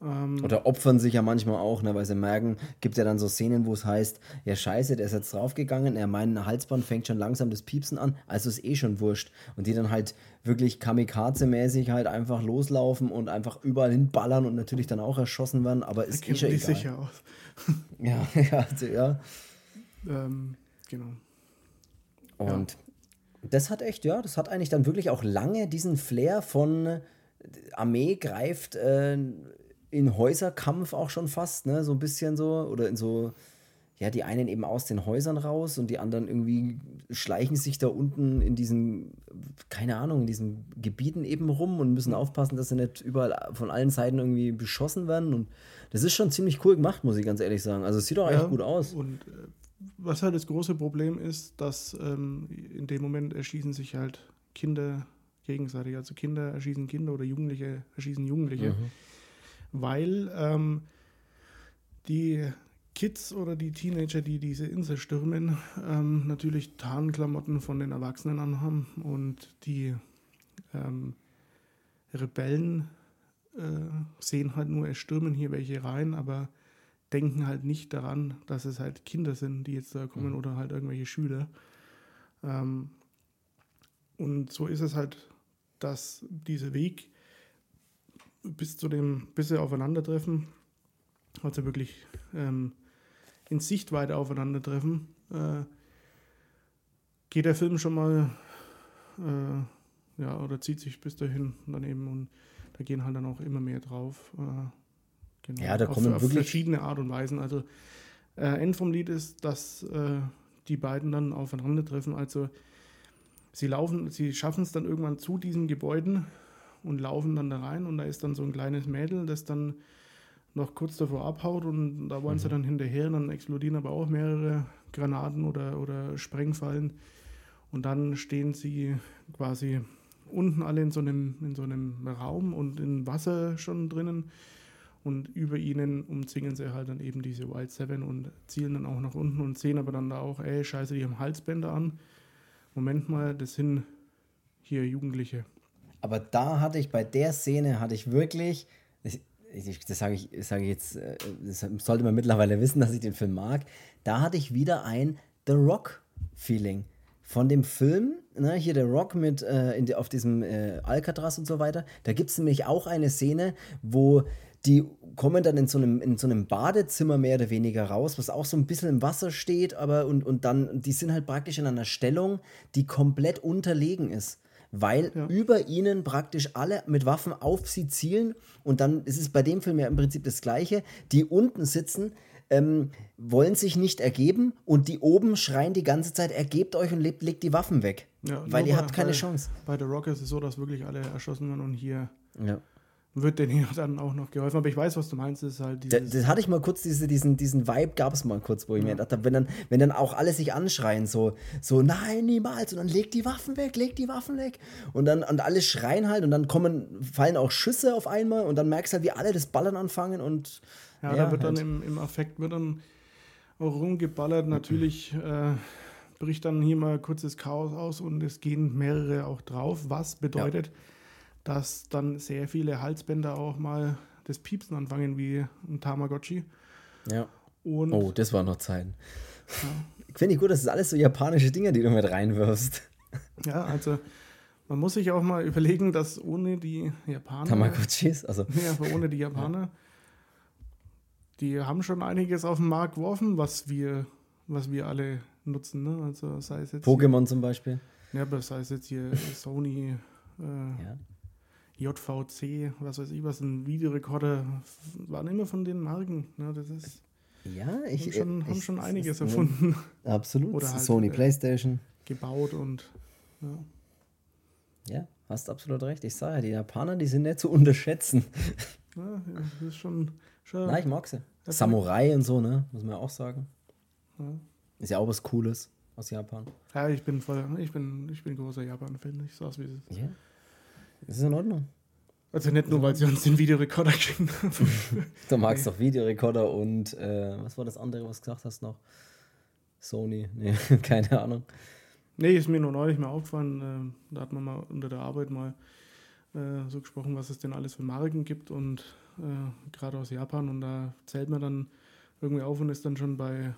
Ähm, Oder opfern sich ja manchmal auch, ne, weil sie merken, gibt ja dann so Szenen, wo es heißt, ja scheiße, der ist jetzt draufgegangen, er mein Halsband fängt schon langsam das Piepsen an, also ist eh schon wurscht. Und die dann halt wirklich kamikaze-mäßig halt einfach loslaufen und einfach überall hinballern und natürlich dann auch erschossen werden, aber ist eh kennt schon egal. sicher aus. Ja, ja, also, ja. Ähm, genau. Und das hat echt, ja, das hat eigentlich dann wirklich auch lange diesen Flair von äh, Armee greift äh, in Häuserkampf auch schon fast, ne? So ein bisschen so. Oder in so, ja, die einen eben aus den Häusern raus und die anderen irgendwie schleichen sich da unten in diesen, keine Ahnung, in diesen Gebieten eben rum und müssen aufpassen, dass sie nicht überall von allen Seiten irgendwie beschossen werden. Und das ist schon ziemlich cool gemacht, muss ich ganz ehrlich sagen. Also es sieht auch echt gut aus. Und äh, was halt das große Problem ist, dass ähm, in dem Moment erschießen sich halt Kinder gegenseitig. Also Kinder erschießen Kinder oder Jugendliche erschießen Jugendliche. Weil ähm, die Kids oder die Teenager, die diese Insel stürmen, ähm, natürlich Tarnklamotten von den Erwachsenen anhaben und die ähm, Rebellen äh, sehen halt nur, es stürmen hier welche rein, aber denken halt nicht daran, dass es halt Kinder sind, die jetzt da kommen oder halt irgendwelche Schüler. Ähm, und so ist es halt, dass dieser Weg bis zu dem, bis sie aufeinandertreffen, also wirklich ähm, in Sichtweite aufeinandertreffen, äh, geht der Film schon mal, äh, ja, oder zieht sich bis dahin daneben und da gehen halt dann auch immer mehr drauf. Äh, genau, Ja, da auf, kommen auf wirklich- verschiedene Art und Weisen. Also äh, End vom Lied ist, dass äh, die beiden dann aufeinandertreffen. Also sie laufen, sie schaffen es dann irgendwann zu diesen Gebäuden und laufen dann da rein und da ist dann so ein kleines Mädel, das dann noch kurz davor abhaut und da wollen sie dann hinterher und dann explodieren aber auch mehrere Granaten oder, oder Sprengfallen und dann stehen sie quasi unten alle in so einem, in so einem Raum und in Wasser schon drinnen und über ihnen umzingeln sie halt dann eben diese Wild Seven und zielen dann auch nach unten und sehen aber dann da auch, ey, scheiße, die haben Halsbänder an. Moment mal, das sind hier Jugendliche. Aber da hatte ich bei der Szene hatte ich wirklich, ich, ich, das sage ich, sage ich jetzt, äh, das sollte man mittlerweile wissen, dass ich den Film mag. Da hatte ich wieder ein The Rock Feeling von dem Film. Ne, hier der Rock mit äh, der- auf diesem äh, Alcatraz und so weiter. Da gibt es nämlich auch eine Szene, wo die kommen dann in so einem, in so einem Badezimmer mehr oder weniger raus, was auch so ein bisschen im Wasser steht, aber und, und dann, die sind halt praktisch in einer Stellung, die komplett unterlegen ist. Weil über ihnen praktisch alle mit Waffen auf sie zielen und dann ist es bei dem Film ja im Prinzip das Gleiche. Die unten sitzen, ähm, wollen sich nicht ergeben und die oben schreien die ganze Zeit, ergebt euch und lebt, legt die Waffen weg. Ja, weil ihr bei- habt keine bei, Chance. Bei The Rock ist es so, dass wirklich alle erschossen werden und hier Ja. Wird denen ja dann auch noch geholfen. Aber ich weiß, was du meinst, ist halt dieses, das hatte ich mal kurz, diese, diesen, diesen Vibe gab es mal kurz, wo ich mir gedacht habe, wenn dann, wenn dann auch alle sich anschreien, so, so, nein, niemals, und dann legt die Waffen weg, legt die Waffen weg. Und dann, und alle schreien halt und dann kommen, fallen auch Schüsse auf einmal und dann merkst du halt, wie alle das Ballern anfangen und Ja, da wird halt. dann im, im Affekt wird dann auch rumgeballert. Natürlich äh, bricht dann hier mal kurzes Chaos aus und es gehen mehrere auch drauf, was bedeutet, dass dann sehr viele Halsbänder auch mal das Piepsen anfangen wie ein Tamagotchi. ja. Und Oh, das war noch Zeiten. Finde ich gut, das ist alles so japanische Dinge, die du mit reinwirfst. ja, also man muss sich auch mal überlegen, dass ohne die Japaner, Tamagotchis, also ja, aber ohne die Japaner, die haben schon einiges auf den Markt geworfen, was wir, was wir alle nutzen. Ne? Also sei es jetzt hier- Pokémon zum Beispiel. Ja, aber das heißt jetzt hier Sony, äh, Ja. JVC, was weiß ich was, ein Videorekorder, waren immer von den Marken. Ne? Das ist, Ja, ich haben schon, ich, haben schon es einiges erfunden, Absolut. Oder halt, Sony äh, PlayStation. gebaut und ja. Ja, hast absolut recht. Ich sage ja, die Japaner, die sind nicht zu unterschätzen. ja, das ist schon, schon Na, ich mag sie. Samurai und so, ne? Muss man ja auch sagen. Ja. Ist ja auch was Cooles aus Japan. ja, ich bin voll, ich bin, ich bin großer Japan-Fan, ich sag's wie es ist. Ja. Das ist in Ordnung. Also nicht nur, weil sie uns den Videorekorder geschenkt haben. Du magst doch Videorekorder und äh, was war das andere, was du gesagt hast noch? Sony, nee, keine Ahnung. Nee, ist mir nur neulich mal aufgefallen. ähm, da hat man mal unter der Arbeit mal äh, so gesprochen, was es denn alles für Marken gibt und äh, gerade aus Japan. Und da zählt man dann irgendwie auf und ist dann schon bei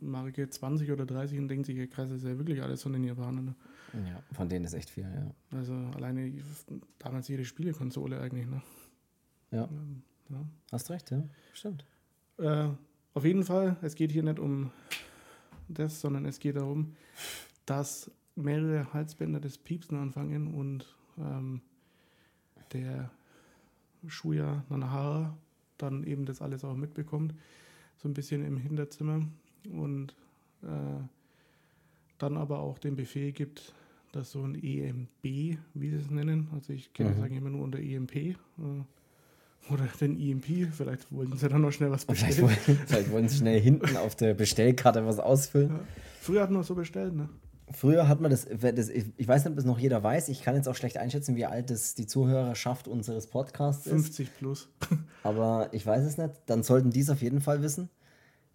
Marke 20 oder 30 und denkt sich, ja, krass, das ist ja wirklich alles von den Japanern. Ne? Ja, von denen ist echt viel, ja. Also alleine damals jede Spielekonsole eigentlich, ne? Ja. Ähm, ja. Hast recht, ja, stimmt. Äh, auf jeden Fall, es geht hier nicht um das, sondern es geht darum, dass mehrere Halsbänder des Piepsen anfangen und ähm, der Shuya Nanahara dann eben das alles auch mitbekommt, so ein bisschen im Hinterzimmer und äh, dann aber auch den Befehl gibt, dass so ein EMB, wie sie es nennen, also ich kenne mhm. das eigentlich immer nur unter EMP äh, oder den EMP, vielleicht wollten sie dann noch schnell was bestellen. Vielleicht, wollen, vielleicht wollen sie schnell hinten auf der Bestellkarte was ausfüllen. Ja. Früher hat man so bestellt, ne? Früher hat man das, das, ich weiß nicht, ob es noch jeder weiß, ich kann jetzt auch schlecht einschätzen, wie alt das die Zuhörerschaft unseres Podcasts ist. 50 plus. Aber ich weiß es nicht, dann sollten die es auf jeden Fall wissen.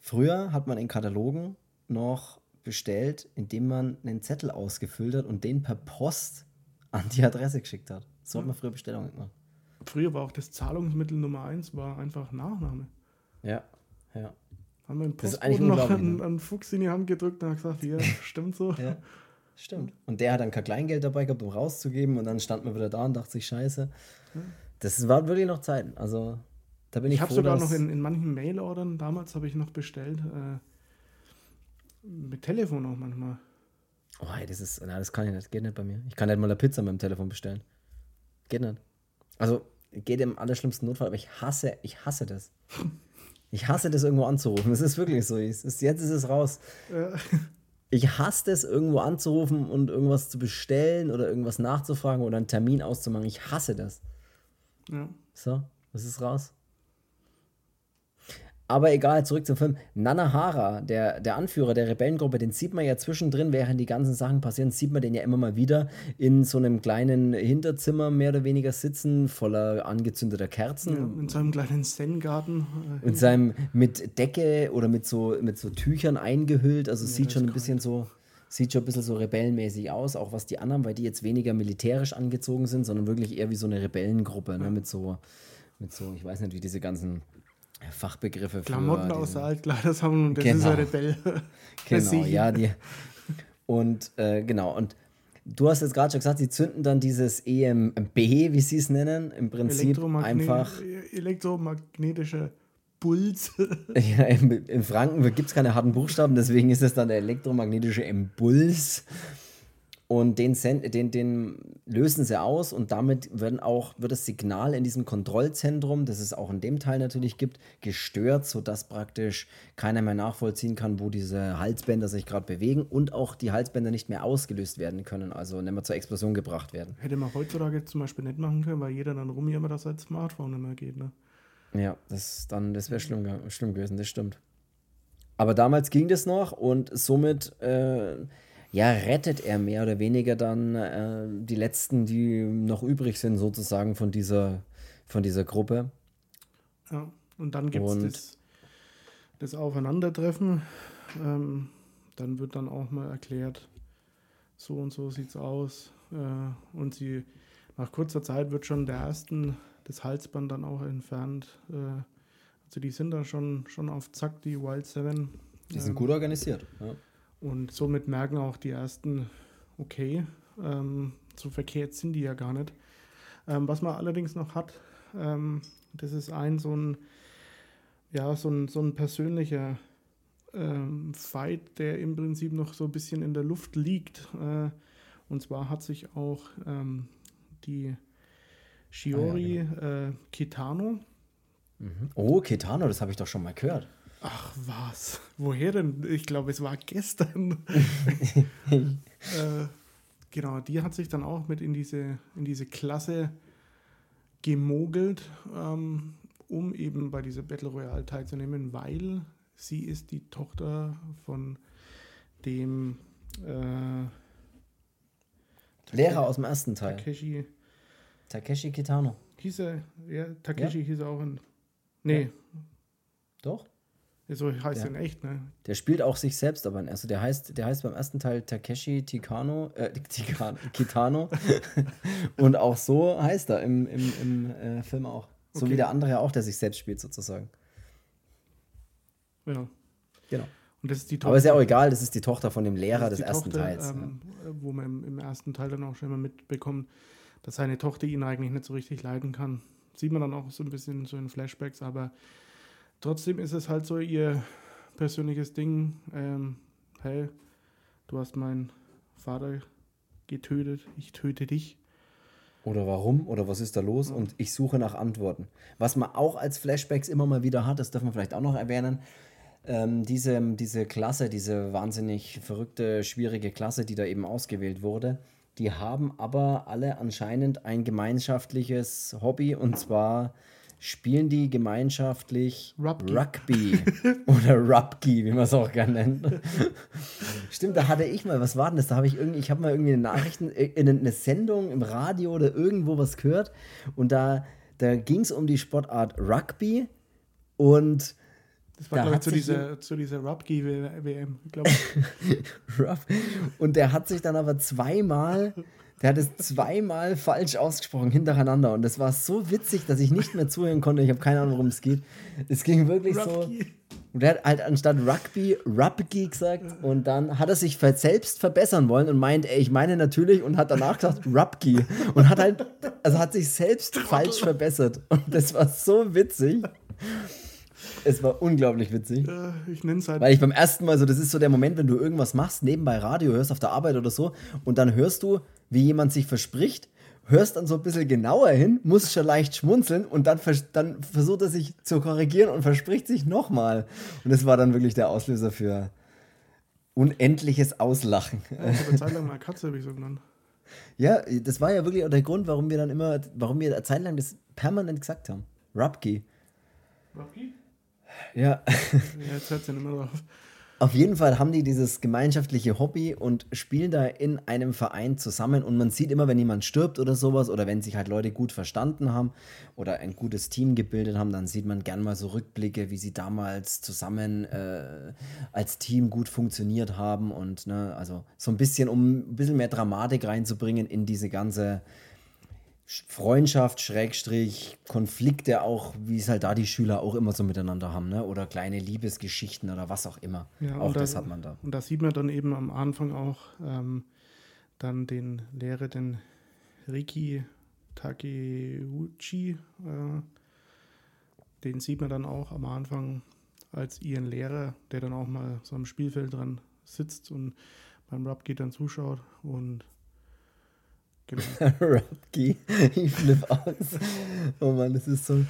Früher hat man in Katalogen noch bestellt, indem man einen Zettel ausgefüllt hat und den per Post an die Adresse geschickt hat. So hat man früher Bestellungen gemacht. Früher war auch das Zahlungsmittel Nummer eins war einfach Nachname. Ja, ja. Haben wir im Postboten noch einen, einen, Fuchs in die Hand gedrückt und hat gesagt, ja, stimmt so. ja, stimmt. Und der hat dann kein Kleingeld dabei gehabt, um rauszugeben und dann stand man wieder da und dachte sich, scheiße. Ja. Das waren wirklich noch Zeiten. Also da bin ich, ich habe sogar noch in, in manchen Mail-Ordern, damals habe ich noch bestellt, äh, mit Telefon auch manchmal. Oh, hey, das ist, na, das kann ich nicht, geht nicht bei mir. Ich kann nicht mal eine Pizza mit dem Telefon bestellen. Geht nicht. Also, geht im allerschlimmsten Notfall, aber ich hasse, ich hasse das. Ich hasse das irgendwo anzurufen. Es ist wirklich so. Ist, jetzt ist es raus. Ja. Ich hasse es, irgendwo anzurufen und irgendwas zu bestellen oder irgendwas nachzufragen oder einen Termin auszumachen. Ich hasse das. Ja. So, es ist raus. Aber egal, zurück zum Film. Nanahara, der, der Anführer der Rebellengruppe, den sieht man ja zwischendrin, während die ganzen Sachen passieren, sieht man den ja immer mal wieder in so einem kleinen Hinterzimmer mehr oder weniger sitzen, voller angezündeter Kerzen. Ja, in seinem kleinen Zen-Garten. In seinem, mit Decke oder mit so, mit so Tüchern eingehüllt. Also ja, sieht schon ein bisschen so, sieht schon ein bisschen so rebellenmäßig aus, auch was die anderen, weil die jetzt weniger militärisch angezogen sind, sondern wirklich eher wie so eine Rebellengruppe, ne? mit so, mit so, ich weiß nicht, wie diese ganzen Fachbegriffe für. Klamotten aus der Altkleidersammlung und das genau. ist eine Rebell. genau, ja, die. Und äh, genau, und du hast jetzt gerade schon gesagt, sie zünden dann dieses EMB, wie sie es nennen, im Prinzip Elektromagne einfach. Elektromagnetische Puls. ja, in, in Franken gibt es keine harten Buchstaben, deswegen ist es dann der elektromagnetische Impuls. Und den, den, den lösen sie aus und damit werden auch, wird das Signal in diesem Kontrollzentrum, das es auch in dem Teil natürlich gibt, gestört, sodass praktisch keiner mehr nachvollziehen kann, wo diese Halsbänder sich gerade bewegen und auch die Halsbänder nicht mehr ausgelöst werden können, also nicht mehr zur Explosion gebracht werden. Hätte man heutzutage zum Beispiel nicht machen können, weil jeder dann rumjammert, dass sein Smartphone immer geht, ne? Ja, das, das wäre schlimm, schlimm gewesen, das stimmt. Aber damals ging das noch und somit äh, ja, rettet er mehr oder weniger dann äh, die letzten, die noch übrig sind, sozusagen von dieser, von dieser Gruppe. Ja, und dann gibt es das, das Aufeinandertreffen. Ähm, dann wird dann auch mal erklärt, so und so sieht es aus. Äh, und sie, nach kurzer Zeit wird schon der ersten das Halsband dann auch entfernt. Äh, also die sind da schon, schon auf Zack, die Wild Seven. Die sind ähm, gut organisiert. Ja. Und somit merken auch die ersten, okay, ähm, so verkehrt sind die ja gar nicht. Ähm, was man allerdings noch hat, ähm, das ist ein so ein, ja, so ein, so ein persönlicher ähm, Fight, der im Prinzip noch so ein bisschen in der Luft liegt. Äh, und zwar hat sich auch ähm, die Shiori ah, ja, genau. äh, Kitano. Mhm. Oh, Kitano, das habe ich doch schon mal gehört. Ach was? Woher denn? Ich glaube, es war gestern. äh, genau, die hat sich dann auch mit in diese, in diese Klasse gemogelt, ähm, um eben bei dieser Battle Royale teilzunehmen, weil sie ist die Tochter von dem äh, Lehrer aus dem ersten Teil. Takeshi. Takeshi Kitano. Hieß er, ja, Takeshi ja. hieß er auch in. Nee. Ja. Doch? So heißt der, er in echt, ne? Der spielt auch sich selbst, aber also der heißt, der heißt beim ersten Teil Takeshi Tikano, äh, Tikano, Kitano. und auch so heißt er im, im, im äh, Film auch. So okay. wie der andere auch, der sich selbst spielt, sozusagen. Ja. Genau. Und das ist die Tochter, Aber ist ja auch egal, das ist die Tochter von dem Lehrer des ersten Tochter, Teils. Ähm, ja. Wo man im, im, ersten Teil dann auch schon immer mitbekommt, dass seine Tochter ihn eigentlich nicht so richtig leiden kann. Sieht man dann auch so ein bisschen so in Flashbacks, aber trotzdem ist es halt so ihr persönliches Ding. Ähm, hey, du hast meinen Vater getötet, ich töte dich. Oder warum? Oder was ist da los? Ja. Und ich suche nach Antworten. Was man auch als Flashbacks immer mal wieder hat, das dürfen wir vielleicht auch noch erwähnen. Ähm, diese, diese Klasse, diese wahnsinnig verrückte, schwierige Klasse, die da eben ausgewählt wurde, die haben aber alle anscheinend ein gemeinschaftliches Hobby und zwar spielen die gemeinschaftlich Rugby, Rugby oder Rugby, wie man es auch gerne nennt. Stimmt, da hatte ich mal, was war denn das? Da habe ich irgendwie, ich habe mal irgendwie eine Nachrichten, äh, eine Sendung im Radio oder irgendwo was gehört und da, da ging es um die Sportart Rugby und das war, da glaube ich, zu dieser, zu dieser Rugby-WM, glaube ich. und der hat sich dann aber zweimal der hat es zweimal falsch ausgesprochen hintereinander und das war so witzig, dass ich nicht mehr zuhören konnte. Ich habe keine Ahnung, worum es geht. Es ging wirklich Rugby. so. Und der hat halt anstatt Rugby Rugby gesagt und dann hat er sich selbst verbessern wollen und meint, ey, ich meine natürlich und hat danach gesagt Rugby und hat halt, also hat sich selbst falsch verbessert und das war so witzig. Es war unglaublich witzig. Ja, ich nenne es halt. Weil ich beim ersten Mal so, das ist so der Moment, wenn du irgendwas machst, nebenbei Radio hörst, auf der Arbeit oder so, und dann hörst du, wie jemand sich verspricht, hörst dann so ein bisschen genauer hin, musst schon leicht schmunzeln und dann, dann versucht er sich zu korrigieren und verspricht sich nochmal. Und das war dann wirklich der Auslöser für unendliches Auslachen. Ja, ich habe eine Zeit lang mal Katze, habe ich so genannt. Ja, das war ja wirklich auch der Grund, warum wir dann immer, warum wir eine Zeit lang das permanent gesagt haben. Rubki. Rubki? Ja. ja jetzt hört es ja nicht mehr drauf. Auf jeden Fall haben die dieses gemeinschaftliche Hobby und spielen da in einem Verein zusammen. Und man sieht immer, wenn jemand stirbt oder sowas, oder wenn sich halt Leute gut verstanden haben oder ein gutes Team gebildet haben, dann sieht man gern mal so Rückblicke, wie sie damals zusammen äh, als Team gut funktioniert haben. Und ne, also so ein bisschen, um ein bisschen mehr Dramatik reinzubringen in diese ganze Freundschaft, Schrägstrich, Konflikte auch, wie es halt da die Schüler auch immer so miteinander haben, ne? Oder kleine Liebesgeschichten oder was auch immer. Ja, auch das, das, hat man da. Und da sieht man dann eben am Anfang auch ähm, dann den Lehrer, den Riki Takeuchi, äh, den sieht man dann auch am Anfang als ihren Lehrer, der dann auch mal so am Spielfeld dran sitzt und beim Rub geht dann zuschaut und Genau. Rocky, ich flippe aus. Oh Mann, das ist so.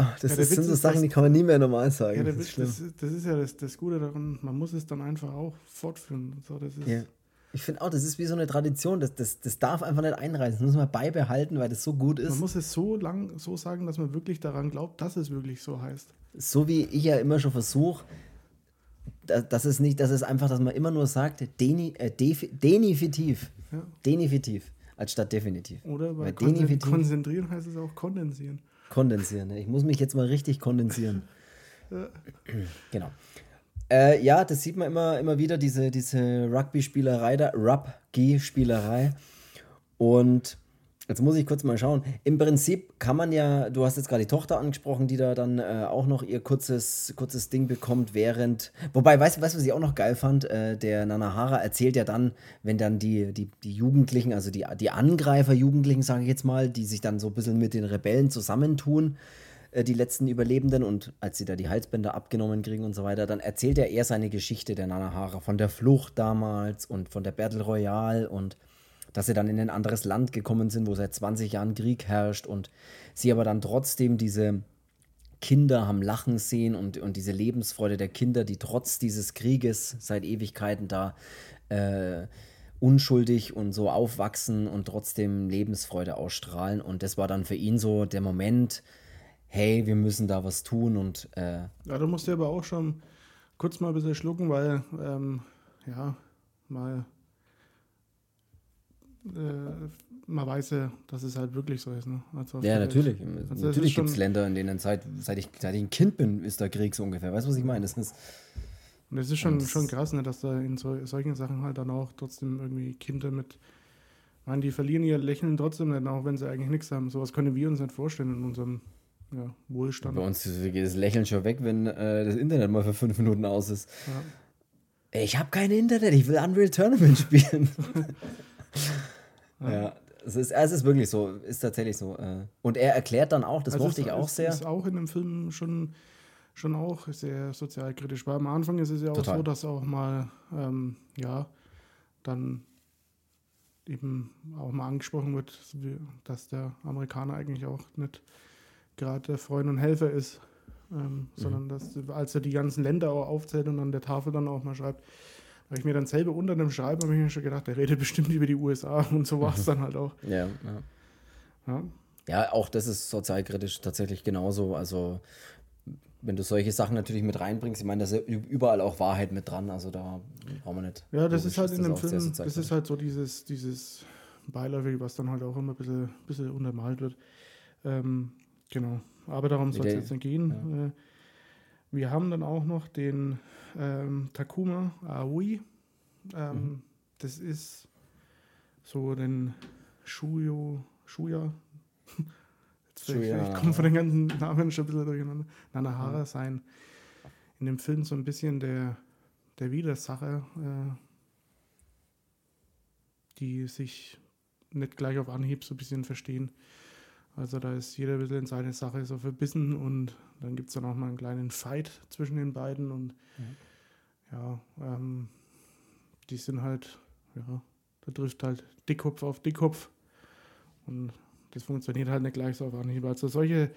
Oh, das, ja, ist, sind so Sachen, die kann man nie mehr normal sagen. Ja, das, ist das, das, ist ja das, das Gute daran, man muss es dann einfach auch fortführen. So, das ist ja. Ich finde auch, das ist wie so eine Tradition, das, das, das darf einfach nicht einreißen, das muss man beibehalten, weil das so gut ist. Man muss es so lang so sagen, dass man wirklich daran glaubt, dass es wirklich so heißt. So wie ich ja immer schon versuche, dass es nicht, dass es einfach, dass man immer nur sagt, deni, äh, definitiv. Ja. Definitiv als statt definitiv. Oder bei kon konzentrieren heißt es auch kondensieren. Kondensieren. Ne? Ich muss mich jetzt mal richtig kondensieren. ja. Genau. Äh, ja, das sieht man immer, immer wieder, diese, diese Rugby-Spielerei da, Rugby-Spielerei. Und Jetzt muss ich kurz mal schauen. Im Prinzip kann man ja, du hast jetzt gerade die Tochter angesprochen, die da dann äh, auch noch ihr kurzes, kurzes Ding bekommt, während. Wobei, weißt du, was ich auch noch geil fand? Äh, der Nanahara erzählt ja dann, wenn dann die, die, die Jugendlichen, also die, die Angreifer-Jugendlichen, sage ich jetzt mal, die sich dann so ein bisschen mit den Rebellen zusammentun, äh, die letzten Überlebenden, und als sie da die Halsbänder abgenommen kriegen und so weiter, dann erzählt er eher seine Geschichte, der Nanahara, von der Flucht damals und von der Battle Royale und dass sie dann in ein anderes Land gekommen sind, wo seit 20 Jahren Krieg herrscht und sie aber dann trotzdem diese Kinder haben lachen sehen und, und diese Lebensfreude der Kinder, die trotz dieses Krieges seit Ewigkeiten da äh, unschuldig und so aufwachsen und trotzdem Lebensfreude ausstrahlen. Und das war dann für ihn so der Moment, hey, wir müssen da was tun und äh, Ja, du musst ja aber auch schon kurz mal ein bisschen schlucken, weil ähm, ja, mal äh, man weiß ja, dass es halt wirklich so ist. Ne? Also ja, natürlich. Also natürlich gibt es Länder, in denen seit, seit, ich, seit ich ein Kind bin, ist da Krieg so ungefähr. Weißt du, was ich meine? Das ist, und es ist schon, schon krass, ne, dass da in so, solchen Sachen halt dann auch trotzdem irgendwie Kinder mit, meine, die verlieren ihr Lächeln trotzdem nicht, auch wenn sie eigentlich nichts haben. Sowas können wir uns nicht vorstellen in unserem ja, Wohlstand. Bei uns geht das Lächeln schon weg, wenn äh, das Internet mal für fünf Minuten aus ist. Ja. Ich habe kein Internet, ich will Unreal Tournament spielen. ja. ja. Es ist, es ist wirklich so, ist tatsächlich so. Äh. Und er erklärt dann auch, das also mochte ich auch ist, sehr. Ist auch in dem Film schon, schon auch sehr sozialkritisch. Weil am Anfang ist es ja auch Total. so, dass auch mal, ähm, ja, dann eben auch mal angesprochen wird, dass der Amerikaner eigentlich auch nicht gerade der Freund und Helfer ist, ähm, mhm. sondern dass, als er die ganzen Länder auch aufzählt und an der Tafel dann auch mal schreibt, habe ich mir dann selber unter dem Schreiben habe ich mir schon gedacht, der redet bestimmt über die USA und so war es dann halt auch. Ja, ja. ja. Ja, auch das ist sozialkritisch tatsächlich genauso. Also wenn du solche Sachen natürlich mit reinbringst, ich meine, da ist überall auch Wahrheit mit dran, also da brauchen wir nicht. Ja, das ist halt in dem Film, das ist halt so dieses, dieses Beiläufige, was dann halt auch immer ein bisschen, bisschen untermalt wird. Ähm, genau, aber darum soll es jetzt nicht gehen. Ja. Wir haben dann auch noch den ähm, Takuma Aoi. Ähm, mhm. Das ist so den Shuyo, Shuya. Shuya. Ich komme von den ganzen Namen schon ein bisschen durcheinander. Nanahara mhm. sein. In dem Film so ein bisschen der, der Widersacher, äh, die sich nicht gleich auf Anhieb so ein bisschen verstehen. Also da ist jeder ein bisschen in seine Sache so verbissen und dann gibt es dann auch mal einen kleinen Fight zwischen den beiden und mhm. ja, ähm, die sind halt, ja, da trifft halt Dickkopf auf Dickkopf und das funktioniert halt nicht gleich so auf Anhieb. Also solche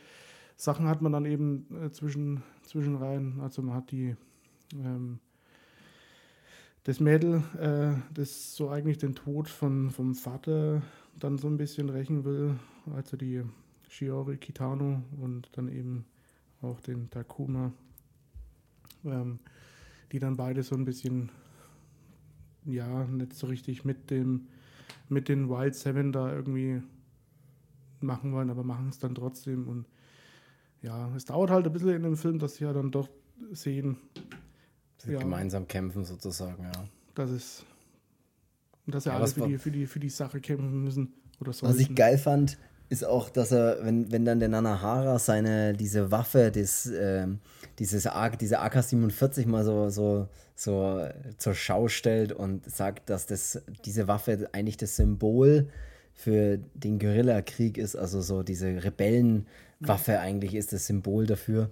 Sachen hat man dann eben äh, zwischen, zwischen rein. Also man hat die ähm, das Mädel, äh, das so eigentlich den Tod von, vom Vater dann so ein bisschen rächen will, also die Shiori Kitano und dann eben auch den Takuma, ähm, die dann beide so ein bisschen, ja, nicht so richtig mit dem, mit den Wild Seven da irgendwie machen wollen, aber machen es dann trotzdem und ja, es dauert halt ein bisschen in dem Film, dass sie ja dann doch sehen, Sie ja, gemeinsam kämpfen sozusagen, ja. Das ist, dass sie ja, alle für die, für, die, für die Sache kämpfen müssen oder so. Was ich geil fand, ist auch, dass er, wenn, wenn dann der Nanahara seine, diese Waffe, des, äh, dieses AK, diese AK-47 mal so, so, so zur Schau stellt und sagt, dass das, diese Waffe eigentlich das Symbol für den Guerillakrieg ist, also so diese Rebellenwaffe eigentlich ist das Symbol dafür.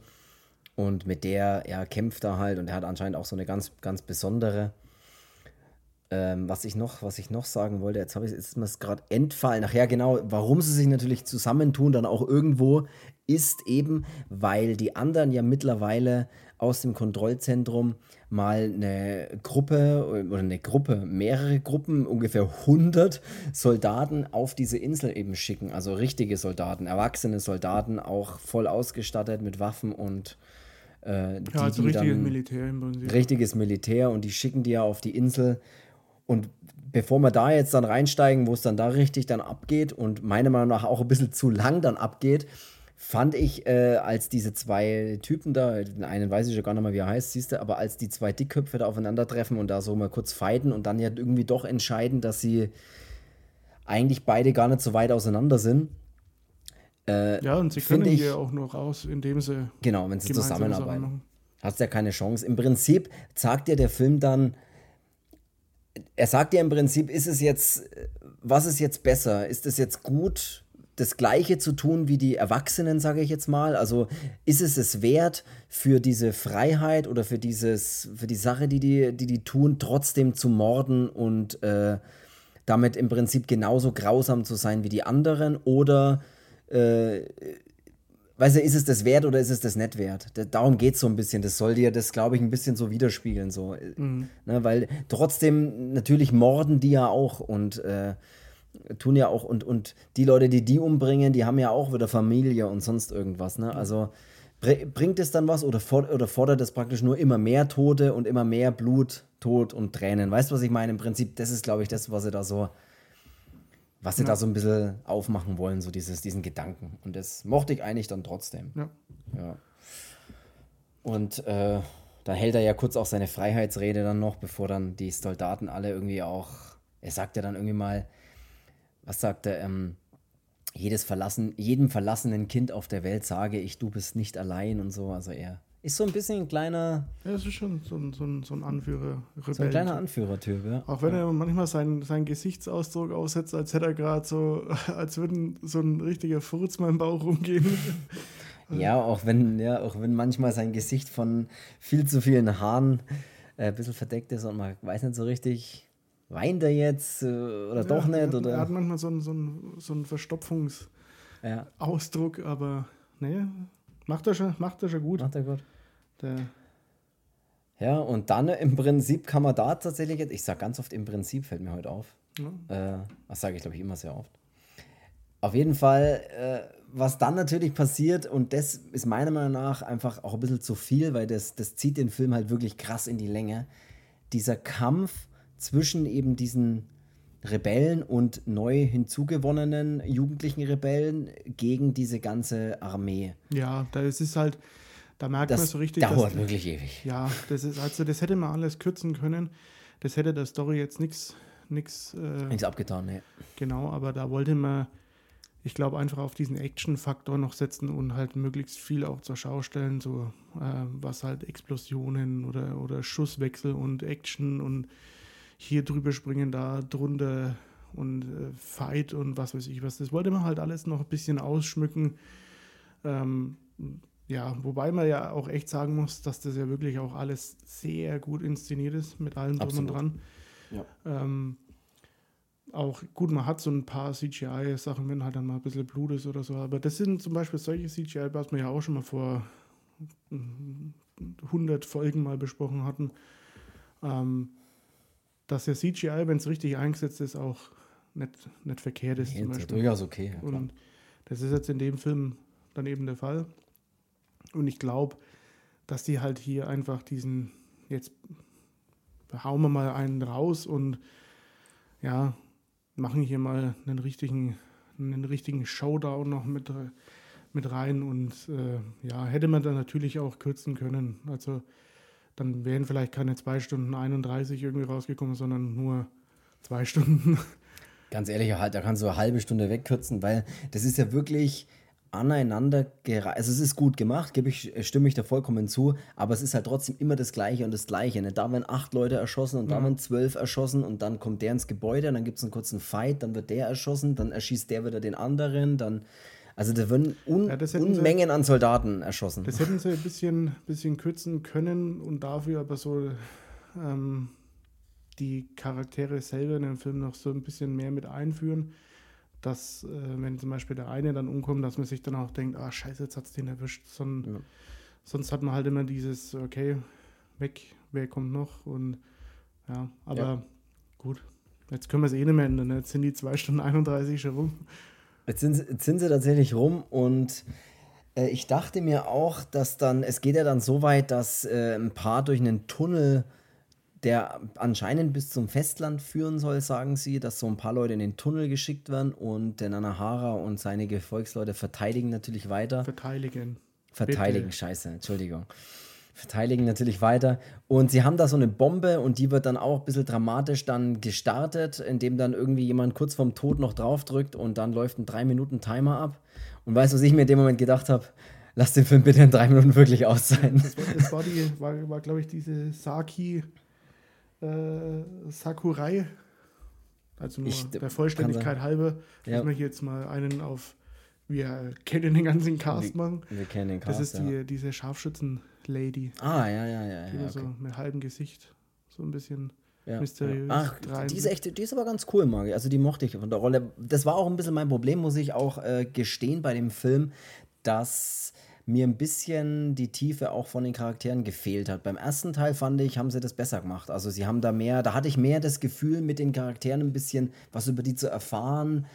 Und mit der, er kämpft da halt und er hat anscheinend auch so eine ganz, ganz besondere. Ähm, was ich noch, was ich noch sagen wollte, jetzt habe ich ist mir es gerade entfallen. Ach ja, genau, warum sie sich natürlich zusammentun, dann auch irgendwo, ist eben, weil die anderen ja mittlerweile aus dem Kontrollzentrum mal eine Gruppe oder eine Gruppe, mehrere Gruppen, ungefähr 100 Soldaten auf diese Insel eben schicken. Also richtige Soldaten, erwachsene Soldaten, auch voll ausgestattet mit Waffen und äh, die, ja, also richtiges Militär im Prinzip. Richtiges Militär und die schicken die ja auf die Insel. Und bevor wir da jetzt dann reinsteigen, wo es dann da richtig dann abgeht und meiner Meinung nach auch ein bisschen zu lang dann abgeht, fand ich, äh, als diese zwei Typen da, den einen weiß ich ja gar nicht mal, wie er heißt, siehst du, aber als die zwei Dickköpfe da aufeinandertreffen und da so mal kurz fighten und dann ja irgendwie doch entscheiden, dass sie eigentlich beide gar nicht so weit auseinander sind, äh, ja, und sie können ich, hier auch nur raus, indem sie. Genau, wenn sie zusammenarbeiten. Hast ja keine Chance. Im Prinzip sagt dir der Film dann, er sagt dir im Prinzip, ist es jetzt, was ist jetzt besser? Ist es jetzt gut, das Gleiche zu tun wie die Erwachsenen, sage ich jetzt mal? Also ist es es wert, für diese Freiheit oder für dieses, für die Sache, die die, die, die tun, trotzdem zu morden und äh, damit im Prinzip genauso grausam zu sein wie die anderen? Oder äh, weißt du, ist es das wert oder ist es das nicht wert? darum geht es so ein bisschen. Das soll dir das, glaube ich, ein bisschen so widerspiegeln. So. Mhm. Ne, weil trotzdem, natürlich morden die ja auch und äh, tun ja auch, und, und die Leute, die die umbringen, die haben ja auch wieder Familie und sonst irgendwas. Ne? Also bringt es dann was oder, for oder fordert es praktisch nur immer mehr Tote und immer mehr Blut, Tod und Tränen? Weißt du, was ich meine? Im Prinzip, das ist, glaube ich, das, was sie da so was sie Ja. da so ein bisschen aufmachen wollen, so dieses, diesen Gedanken. Und das mochte ich eigentlich dann trotzdem. Ja. Ja. Und äh, da hält er ja kurz auch seine Freiheitsrede dann noch, bevor dann die Soldaten alle irgendwie auch, er sagt ja dann irgendwie mal, was sagt er, ähm, jedes verlassen, jedem verlassenen Kind auf der Welt sage ich, du bist nicht allein und so. Also er ist so ein bisschen ein kleiner, Ja, es ist schon so ein, so ein, so ein Anführer, Rebell. so ein kleiner Anführertyp, ja. Auch wenn er manchmal seinen, seinen Gesichtsausdruck aussetzt, als hätte er gerade so, als würden so ein richtiger Furz mal im Bauch rumgehen. Ja, auch wenn, ja, auch wenn manchmal sein Gesicht von viel zu vielen Haaren äh, ein bisschen verdeckt ist und man weiß nicht so richtig, weint er jetzt äh, oder doch Ja, nicht? Er, er hat Oder? manchmal so einen, so einen, so einen Verstopfungsausdruck, Ja, aber nee, macht er schon, macht er schon gut. macht er gut. Ja, und dann im Prinzip kann man da tatsächlich jetzt, ich sag ganz oft im Prinzip, fällt mir heute auf. ja, Äh, das sage ich, glaube ich, immer sehr oft. Auf jeden Fall, äh, was dann natürlich passiert, und das ist meiner Meinung nach einfach auch ein bisschen zu viel, weil das, das zieht den Film halt wirklich krass in die Länge. Dieser Kampf zwischen eben diesen Rebellen und neu hinzugewonnenen jugendlichen Rebellen gegen diese ganze Armee. ja, da ist es halt, da merkt man Das so richtig, dauert dass, wirklich ewig. ja, das ist, also das hätte man alles kürzen können. Das hätte der Story jetzt nichts, nichts, äh, abgetan, ne. Genau, aber da wollte man, ich glaube, einfach auf diesen Action-Faktor noch setzen und halt möglichst viel auch zur Schau stellen, so äh, was halt Explosionen oder, oder Schusswechsel und Action und hier drüber springen, da drunter und äh, Fight und was weiß ich was. Das wollte man halt alles noch ein bisschen ausschmücken. Ähm, ja, wobei man ja auch echt sagen muss, dass das ja wirklich auch alles sehr gut inszeniert ist mit allem drum und dran. Ja. Ähm, auch gut, man hat so ein paar CGI-Sachen, wenn halt dann mal ein bisschen Blut ist oder so, aber das sind zum Beispiel solche CGI, was wir ja auch schon mal vor mm, 100 Folgen mal besprochen hatten, ähm, dass der CGI, wenn es richtig eingesetzt ist, auch nicht, nicht verkehrt ist. Nee, zum ist ja Beispiel. durchaus okay. Ja. Und das ist jetzt in dem Film dann eben der Fall. Und ich glaube, dass die halt hier einfach diesen, jetzt hauen wir mal einen raus und ja, machen hier mal einen richtigen, einen richtigen Showdown noch mit, mit rein. Und äh, ja, hätte man dann natürlich auch kürzen können. Also dann wären vielleicht keine 2 Stunden 31 irgendwie rausgekommen, sondern nur zwei Stunden. Ganz ehrlich, halt, da kannst du eine halbe Stunde wegkürzen, weil das ist ja wirklich aneinander gereiht. Also es ist gut gemacht, gebe ich, stimme ich da vollkommen zu, aber es ist halt trotzdem immer das Gleiche und das Gleiche. Ne? Da werden acht Leute erschossen und da werden zwölf erschossen und dann kommt der ins Gebäude und dann gibt es einen kurzen Fight, dann wird der erschossen, dann erschießt der wieder den anderen, dann. Also da werden Un Ja, hätten sie- Unmengen an Soldaten erschossen. Das hätten sie ein bisschen, bisschen kürzen können und dafür aber so ähm, die Charaktere selber in den Film noch so ein bisschen mehr mit einführen, dass, äh, wenn zum Beispiel der eine dann umkommt, dass man sich dann auch denkt, ah scheiße, jetzt hat es den erwischt. Son Ja. Sonst hat man halt immer dieses, okay, weg, wer kommt noch und ja, aber Ja. gut. Jetzt können wir es eh nicht mehr ändern. ne? Jetzt sind die 2 Stunden 31 schon rum. Jetzt sind, sie- jetzt sind sie tatsächlich rum und äh, ich dachte mir auch, dass dann, es geht ja dann so weit, dass äh, ein paar durch einen Tunnel, der anscheinend bis zum Festland führen soll, sagen sie, dass so ein paar Leute in den Tunnel geschickt werden und der Nanahara und seine Gefolgsleute verteidigen natürlich weiter. Verteidigen. Verteidigen, Bitte. scheiße, Entschuldigung. Verteidigen natürlich weiter. Und sie haben da so eine Bombe und die wird dann auch ein bisschen dramatisch dann gestartet, indem dann irgendwie jemand kurz vorm Tod noch draufdrückt und dann läuft ein 3-Minuten-Timer ab. Und weißt du, was ich mir in dem Moment gedacht habe? Lass den Film bitte in drei Minuten wirklich aus sein. Das war, das war, die, war, war glaube ich, diese Saki äh, Sakurai. Also nur Ich- der Vollständigkeit halber, Ja. dass wir hier jetzt mal einen auf, wir kennen den ganzen Cast machen. Wir kennen den Das Cast, ist die, diese Scharfschützen-Lady, Ah, ja, ja, ja. die ja, so okay. mit halbem Gesicht so ein bisschen ja, mysteriös ja. Ach, treiben. die ist echt, die ist aber ganz cool, mag ich. Also die mochte ich von der Rolle. Das war auch ein bisschen mein Problem, muss ich auch äh, gestehen bei dem Film, dass mir ein bisschen die Tiefe auch von den Charakteren gefehlt hat. Beim ersten Teil fand ich, haben sie das besser gemacht. Also sie haben da mehr, da hatte ich mehr das Gefühl, mit den Charakteren ein bisschen was über die zu erfahren.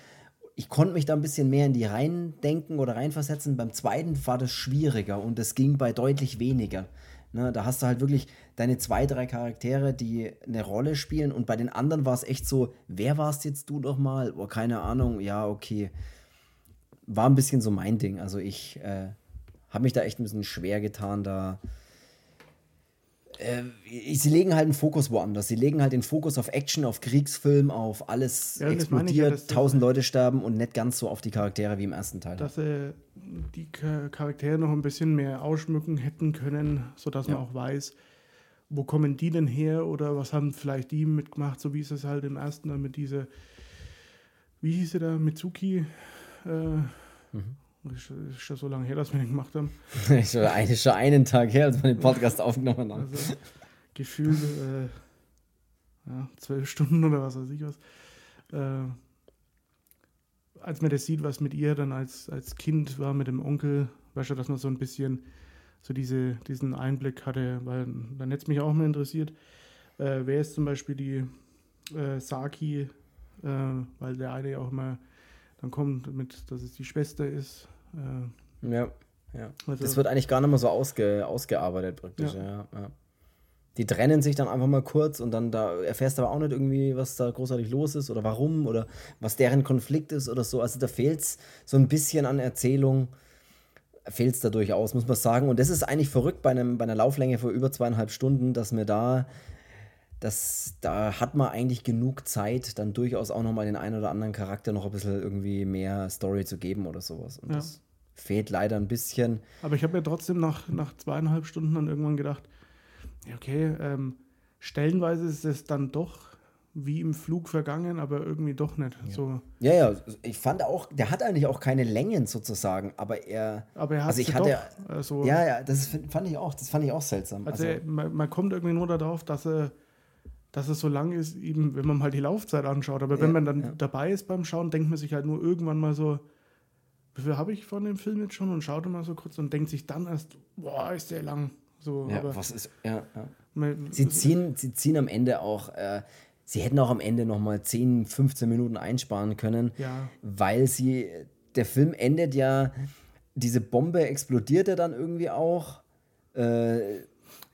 Ich konnte mich da ein bisschen mehr in die reindenken oder reinversetzen. Beim zweiten war das schwieriger und es ging bei deutlich weniger. Ne, da hast du halt wirklich deine zwei, drei Charaktere, die eine Rolle spielen und bei den anderen war es echt so, wer warst jetzt du noch mal? Oh, keine Ahnung, ja, okay. War ein bisschen so mein Ding. Also ich äh, habe mich da echt ein bisschen schwer getan, da äh, sie legen halt den Fokus woanders. Sie legen halt den Fokus auf Action, auf Kriegsfilm, auf alles ja, explodiert, ja, tausend Leute sterben und nicht ganz so auf die Charaktere wie im ersten Teil. Dass sie die Charaktere noch ein bisschen mehr ausschmücken hätten können, sodass ja. man auch weiß, wo kommen die denn her oder was haben vielleicht die mitgemacht, so wie es es halt im ersten dann mit dieser, wie hieß sie da, Mitsuki, äh, mhm. Das ist schon so lange her, dass wir den gemacht haben. ist schon, ein, schon einen Tag her, als wir den Podcast aufgenommen haben. Also, gefühlt äh, ja, zwölf Stunden oder was weiß ich was. Äh, als man das sieht, was mit ihr dann als, als Kind war, mit dem Onkel, weißt du, dass man so ein bisschen so diese, diesen Einblick hatte, weil dann hätte es mich auch mal interessiert, äh, wer ist zum Beispiel die äh, Saki, äh, weil der eine ja auch immer dann kommt mit, dass es die Schwester ist äh, ja, ja. Also, das wird eigentlich gar nicht mehr so ausge, ausgearbeitet praktisch. Ja. Ja. Die trennen sich dann einfach mal kurz und dann da erfährst du aber auch nicht irgendwie, was da großartig los ist oder warum oder was deren Konflikt ist oder so. Also da fehlt es so ein bisschen an Erzählung, fehlt es da durchaus, muss man sagen. Und das ist eigentlich verrückt bei, einem, bei einer Lauflänge von über zweieinhalb Stunden, dass mir da das, da hat man eigentlich genug Zeit, dann durchaus auch nochmal den einen oder anderen Charakter noch ein bisschen irgendwie mehr Story zu geben oder sowas. Und ja. das fehlt leider ein bisschen. Aber ich habe mir trotzdem nach, nach zweieinhalb Stunden dann irgendwann gedacht, okay, ähm, stellenweise ist es dann doch wie im Flug vergangen, aber irgendwie doch nicht. Ja. So. ja, ja, ich fand auch, der hat eigentlich auch keine Längen sozusagen, aber er. Aber er hat also ich hatte, doch, also, Ja, ja, das fand ich auch, das fand ich auch seltsam. Also, also man, man, kommt irgendwie nur darauf, dass er, dass es so lang ist, eben, wenn man mal die Laufzeit anschaut. Aber ja, wenn man dann ja. dabei ist beim Schauen, denkt man sich halt nur irgendwann mal so, wie viel habe ich von dem Film jetzt schon und schaut mal so kurz und denkt sich dann erst, boah, ist der lang. So, ja, was ist, ja, ja. sie, ziehen, sie ziehen am Ende auch, äh, sie hätten auch am Ende nochmal 10, 15 Minuten einsparen können, ja. weil sie, der Film endet ja, diese Bombe explodiert ja dann irgendwie auch. Äh,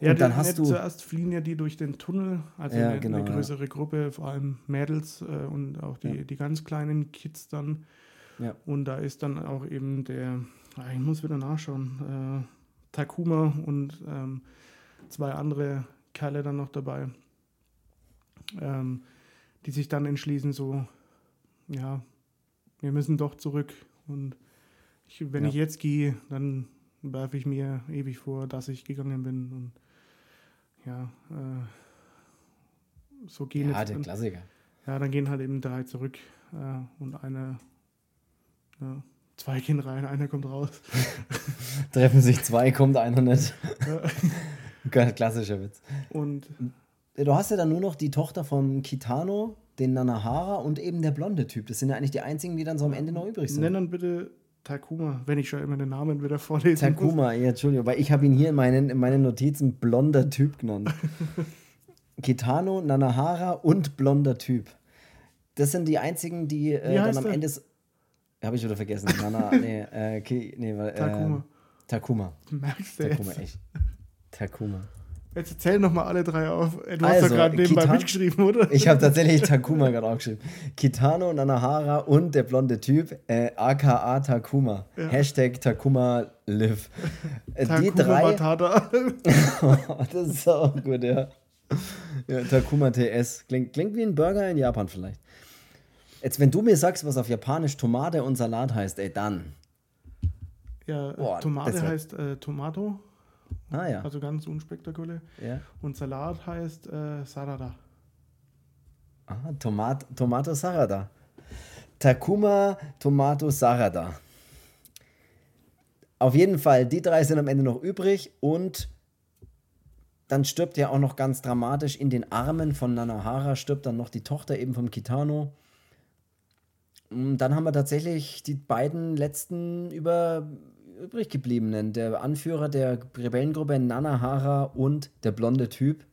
ja, und dann hast du zuerst fliehen ja die durch den Tunnel, also ja, eine, genau, eine, größere ja. Gruppe, vor allem Mädels äh, und auch die, ja. die ganz kleinen Kids dann. Ja. Und da ist dann auch eben der, ah, ich muss wieder nachschauen, äh, Takuma und ähm, zwei andere Kerle dann noch dabei, ähm, die sich dann entschließen, so, ja, wir müssen doch zurück. Und ich, wenn ich jetzt gehe, dann werfe ich mir ewig vor, dass ich gegangen bin. Und ja, äh, so gehen ja, der dann, Klassiker. Ja, dann gehen halt eben drei zurück äh, und einer ja, zwei gehen rein, einer kommt raus. Treffen sich zwei, kommt einer nicht. Klassischer Witz. Und du hast ja dann nur noch die Tochter von Kitano, den Nanahara und eben der blonde Typ. Das sind ja eigentlich die einzigen, die dann so am Ende noch übrig sind. Nenn dann bitte Takuma, wenn ich schon immer den Namen wieder vorlese. Takuma, ja, Entschuldigung, weil ich habe ihn hier in meinen, in meinen Notizen blonder Typ genannt. Kitano, Nanahara und blonder Typ. Das sind die einzigen, die äh, dann am der? Ende. Habe ich wieder vergessen. Nana, nee, äh, nee, äh, Takuma. Takuma. Merkst du Takuma, jetzt? echt. Takuma. Jetzt erzähl nochmal alle drei auf. Du also, hast doch gerade nebenbei Kita mitgeschrieben, oder? Ich habe tatsächlich Takuma gerade aufgeschrieben. Kitano, Nanahara und der blonde Typ, äh, aka Takuma. Ja. Hashtag Takuma live. Äh, Takuma die drei. Matata. das ist auch gut, ja. ja. Takuma TS. Klingt, klingt wie ein Burger in Japan vielleicht. Jetzt, wenn du mir sagst, was auf Japanisch Tomate und Salat heißt, ey, dann. Ja, Boah, Tomate heißt äh, Tomato. Ah ja. Also ganz unspektakulär. Ja. Und Salat heißt äh, Sarada. Ah, Tomat Tomato Sarada. Takuma Tomato Sarada. Auf jeden Fall, die drei sind am Ende noch übrig und dann stirbt ja auch noch ganz dramatisch in den Armen von Nanahara, stirbt dann noch die Tochter eben vom Kitano. Und dann haben wir tatsächlich die beiden letzten über, übrig gebliebenen. Der Anführer der Rebellengruppe Nanahara und der blonde Typ,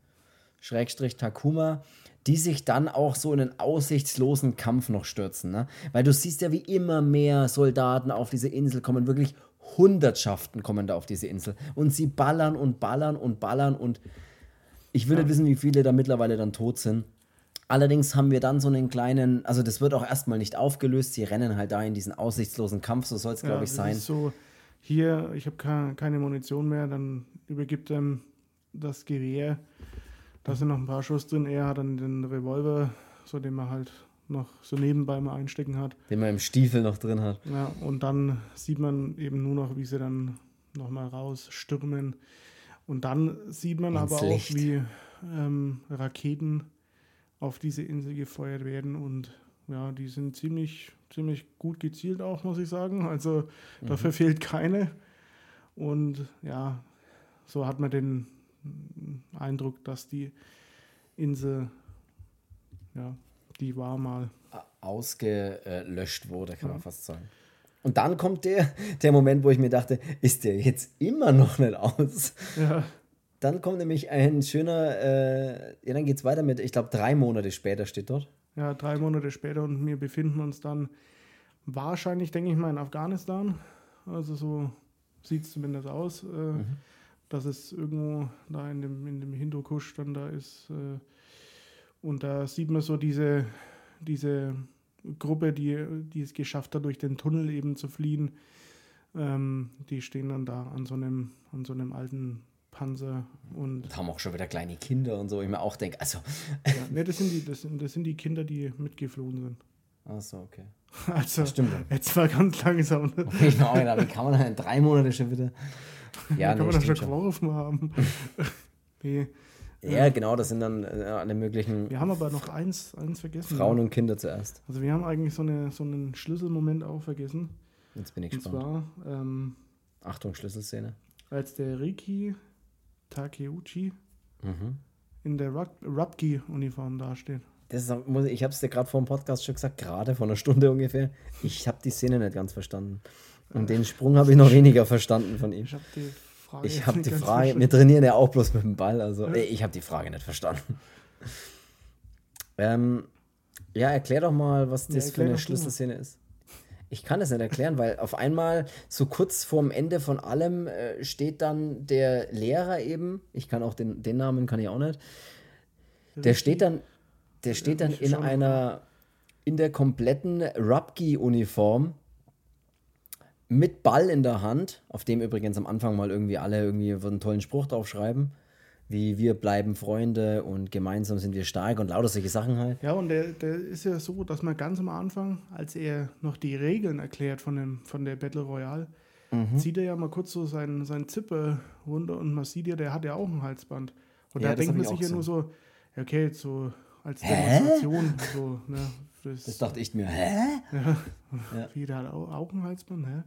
Schrägstrich Takuma, die sich dann auch so in einen aussichtslosen Kampf noch stürzen. Ne? Weil du siehst ja, wie immer mehr Soldaten auf diese Insel kommen, wirklich Hundertschaften kommen da auf diese Insel. Und sie ballern und ballern und ballern und ich will nicht wissen, wie viele da mittlerweile dann tot sind. Allerdings haben wir dann so einen kleinen, also das wird auch erstmal nicht aufgelöst, sie rennen halt da in diesen aussichtslosen Kampf, so soll es, glaube Ja, ich, sein. so, hier, ich habe ke keine Munition mehr, dann übergibt er das Gewehr. Da sind noch ein paar Schuss drin. Er hat dann den Revolver, so den man halt noch so nebenbei mal einstecken hat. Den man im Stiefel noch drin hat. Ja, und dann sieht man eben nur noch, wie sie dann nochmal rausstürmen. Und dann sieht man Ins aber auch, Licht. wie ähm, Raketen auf diese Insel gefeuert werden. Und ja, die sind ziemlich, ziemlich gut gezielt auch, muss ich sagen. Also Mhm. verfehlt keine. Und ja, so hat man den Eindruck, dass die Insel, ja, die war mal. ausgelöscht wurde, kann man fast sagen. Und dann kommt der, der Moment, wo ich mir dachte, ist der jetzt immer noch nicht aus? Ja, Dann kommt nämlich ein schöner, äh, ja, dann geht es weiter mit, ich glaube, drei Monate später steht dort. Ja, drei Monate später und wir befinden uns dann wahrscheinlich, denke ich mal, in Afghanistan. Also so sieht es zumindest aus, äh, dass es irgendwo da in dem, in dem Hindukusch dann da ist. Äh, und da sieht man so diese, diese Gruppe, die, die es geschafft hat, durch den Tunnel eben zu fliehen. Ähm, die stehen dann da an so einem, an so einem alten Panzer und Und haben auch schon wieder kleine Kinder und so. Ich mir auch denke, also, ja, ne, das sind die, das sind, das sind die Kinder, die mitgeflohen sind. ach so, okay. Also Stimmt. jetzt war ganz langsam. Ne? Auch gedacht, wie kann man dann in drei Monate schon wieder. Ja, kann nee, man das schon geworfen haben. nee. Ja, genau, das sind dann äh, alle möglichen Wir haben aber noch eins, eins vergessen. Frauen und Kinder zuerst. Also wir haben eigentlich so, eine, so einen Schlüsselmoment auch vergessen. Jetzt bin ich Und gespannt. zwar, ähm, Achtung, Schlüsselszene. als der Riki Takeuchi Mhm. in der Rug- Rupki-Uniform dasteht. Das muss ich ich habe es dir gerade vor dem Podcast schon gesagt, gerade vor einer Stunde ungefähr. Ich habe die Szene nicht ganz verstanden. Und den Sprung habe ich noch weniger verstanden von ihm. Ich habe die Frage. Ich habe nicht die Frage, verstanden. wir trainieren ja auch bloß mit dem Ball, also äh, ich habe die Frage nicht verstanden. Ähm, ja, erklär doch mal, was Ja, das für erklär eine. Schlüsselszene ist. Ich kann es nicht erklären, weil auf einmal so kurz vorm Ende von allem äh, steht dann der Lehrer eben, ich kann auch den, den Namen kann ich auch nicht, der steht dann, der steht dann in einer, in der kompletten Rupki-Uniform mit Ball in der Hand, auf dem übrigens am Anfang mal irgendwie alle irgendwie einen tollen Spruch draufschreiben, wie wir bleiben Freunde und gemeinsam sind wir stark und lauter solche Sachen halt. Ja, und der, der ist ja so, dass man ganz am Anfang, als er noch die Regeln erklärt von, dem, von der Battle Royale, Mhm. zieht er ja mal kurz so seinen, seinen Zipper runter und man sieht ja, der hat ja auch ein Halsband. Und Ja, da denkt man ich sich ja nur so, ja, okay, so als Hä? Demonstration, so, ne, das, Das dachte ich mir, hä? jeder hat auch, auch ein Halsband, hä?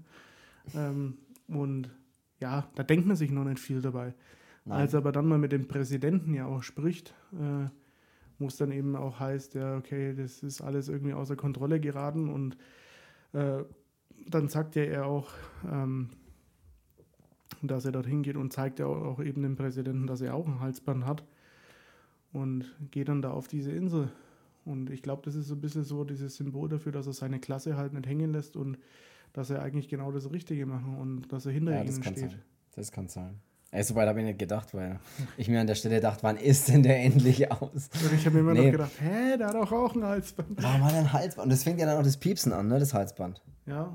Ähm, und ja, da denkt man sich noch nicht viel dabei. Als aber dann mal mit dem Präsidenten ja auch spricht, äh, wo es dann eben auch heißt, ja, okay, das ist alles irgendwie außer Kontrolle geraten und äh, dann sagt ja er auch, ähm, dass er dorthin geht und zeigt ja auch, eben dem Präsidenten, dass er auch ein Halsband hat und geht dann da auf diese Insel. Und ich glaube, das ist so ein bisschen so dieses Symbol dafür, dass er seine Klasse halt nicht hängen lässt und dass er eigentlich genau das Richtige machen und dass er hinter Ja, ihnen steht. sein. Das kann sein. Ey, so weit habe ich nicht gedacht, weil ich mir an der Stelle dachte, wann ist denn der endlich aus? Und ich habe mir immer Nee. noch gedacht, hä, der hat doch auch ein Halsband. Warum hat er ein Halsband? Und das fängt ja dann auch das Piepsen an, ne, das Halsband. Ja,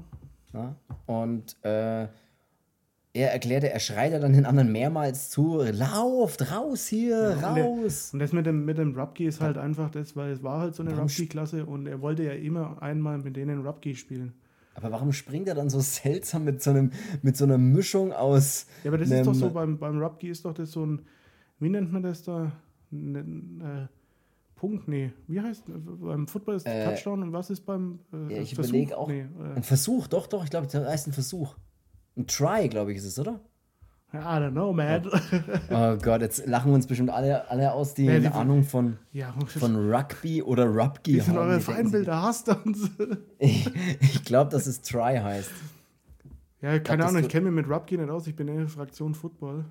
Ja? Und äh, er erklärte, er schreit ja dann den anderen mehrmals zu, lauft, raus hier, und der- raus. Und das mit dem, mit dem Rupki ist halt einfach das, weil es war halt so eine Warum Rupki-Klasse und er wollte ja immer einmal mit denen Rupki spielen. Aber warum springt er dann so seltsam mit so, einem, mit so einer Mischung aus. Ja, aber das ist doch so, beim, beim Rupki ist doch das so ein, wie nennt man das da? Ein, äh, Punkt, nee. Wie heißt beim Football ist Äh, Touchdown und was ist beim äh, Ja, ich Versuch? auch. Nee, äh, Ein Versuch, doch, doch, ich glaube, das heißt ein Versuch. Ein Try, glaube ich, ist es, oder? I don't know, man. Oh Gott, jetzt lachen uns bestimmt alle, alle aus, die Ja, eine Ahnung von, Ja, von Rugby oder die sind haben. eure Die denken Feindbilder, hasst uns. Ich, ich glaube, dass es Try heißt. ja, keine Ahnung, du- ich kenne mich mit Rupki nicht aus, ich bin eher Fraktion Football.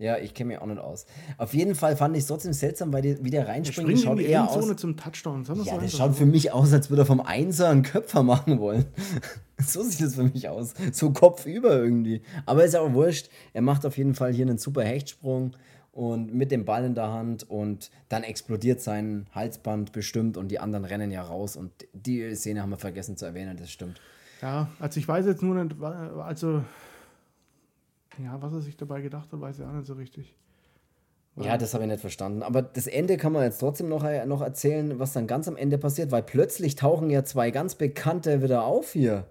Ja, ich kenne mich auch nicht aus. Auf jeden Fall fand ich es trotzdem seltsam, weil die, wie der Er reinspringt, springt in schaut eher Endzone aus. zum Touchdown. Wir's Ja, einfach. schaut für mich aus, als würde er vom Einser einen Köpfer machen wollen. so sieht das für mich aus. So kopfüber irgendwie. Aber ist auch wurscht. Er macht auf jeden Fall hier einen super Hechtsprung und mit dem Ball in der Hand und dann explodiert sein Halsband bestimmt und die anderen rennen ja raus und die Szene haben wir vergessen zu erwähnen, das stimmt. Ja, also ich weiß jetzt nur nicht, also, ja, was er sich dabei gedacht hat, weiß ich auch nicht so richtig. Ja, das habe ich nicht verstanden. Aber das Ende kann man jetzt trotzdem noch, äh, noch erzählen, was dann ganz am Ende passiert, weil plötzlich tauchen ja zwei ganz Bekannte wieder auf hier.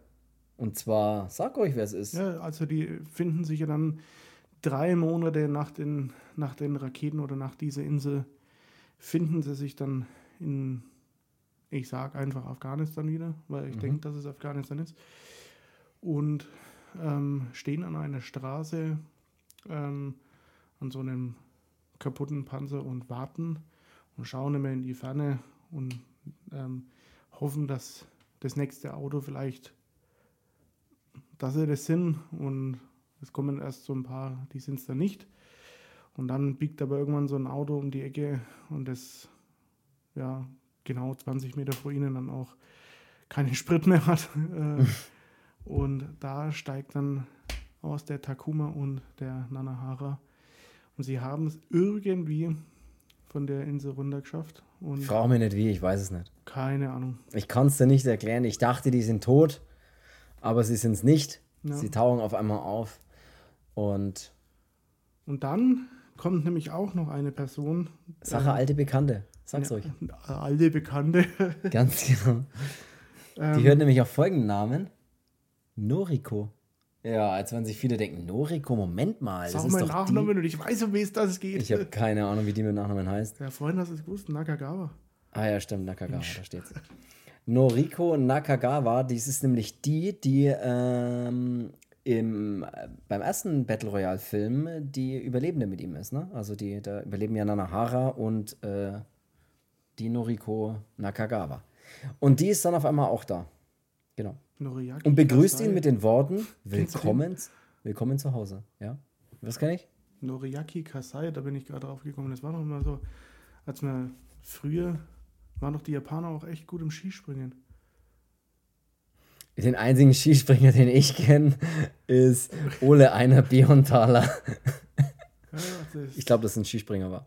Und zwar, sag euch, wer es ist. Ja, also die finden sich ja dann drei Monate nach den, nach den Raketen oder nach dieser Insel, finden sie sich dann in, ich sag einfach Afghanistan wieder, weil ich denke, dass es Afghanistan ist. Und ähm, stehen an einer Straße ähm, an so einem kaputten Panzer und warten und schauen immer in die Ferne und ähm, hoffen, dass das nächste Auto vielleicht, dass sie das sind und es kommen erst so ein paar, die sind es dann nicht. Und dann biegt aber irgendwann so ein Auto um die Ecke und das, ja, genau 20 Meter vor ihnen dann auch keinen Sprit mehr hat. Äh, und da steigt dann aus der Takuma und der Nanahara. Und sie haben es irgendwie von der Insel runter geschafft. Und Frag mich nicht wie, ich weiß es nicht. keine Ahnung. Ich kann es dir nicht erklären. Ich dachte, die sind tot, aber sie sind es nicht. Ja. Sie tauchen auf einmal auf. Und Und dann kommt nämlich auch noch eine Person, Sache alte Bekannte. Sag's ja, euch. alte Bekannte. Ganz genau. Die Ähm, hört nämlich auch folgenden Namen: Noriko. Ja, als wenn sich viele denken: Noriko, Moment mal. Sag Das ist mein doch Nachname und ich weiß, um wie es das geht. Ich habe keine Ahnung, wie die mit Nachnamen heißt. ja, vorhin hast du es gewusst, Nakagawa. Ah ja, stimmt, Nakagawa, da steht's. Noriko Nakagawa, dies ist nämlich die, die ähm, im, äh, beim ersten Battle Royale-Film die Überlebende mit ihm ist. Ne? Also die, da überleben ja Nanahara und äh, die Noriko Nakagawa. Und die ist dann auf einmal auch da. Genau. Noriaki Und begrüßt Kasai. ihn mit den Worten? Willkommen, willkommen zu Hause. Ja? Was kann ich? Noriaki Kasai, da bin ich gerade drauf gekommen. Das war doch immer so, als wir früher waren doch die Japaner auch echt gut im Skispringen. Den einzigen Skispringer, den ich kenne, ist Ole Einer das, Ich glaube, dass es ein Skispringer war.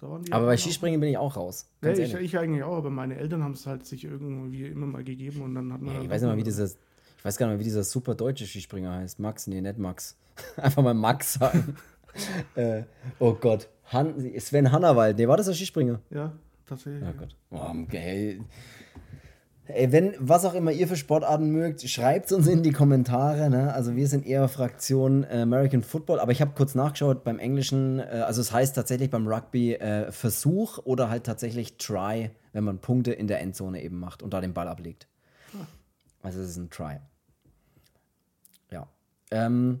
Aber bei Skispringen bin ich auch raus. Ja, ich, ich eigentlich auch, aber meine Eltern haben es halt sich irgendwie immer mal gegeben und dann hat man. Ja, halt ich weiß auch nicht mal, wie dieser, ich weiß gar nicht mal, wie dieser super deutsche Skispringer heißt. Max, nee, nicht Max. Einfach mal Max sagen. äh, oh Gott. Han, Sven Hannawald, nee, war das der Skispringer? Ja, tatsächlich. Oh Gott. Oh, okay. Ey, wenn, was auch immer ihr für Sportarten mögt, schreibt es uns in die Kommentare. Ne? Also wir sind eher Fraktion äh, American Football, aber ich habe kurz nachgeschaut beim Englischen, äh, also es heißt tatsächlich beim Rugby äh, Versuch oder halt tatsächlich Try, wenn man Punkte in der Endzone eben macht und da den Ball ablegt. Also es ist ein Try. Ja. Ähm,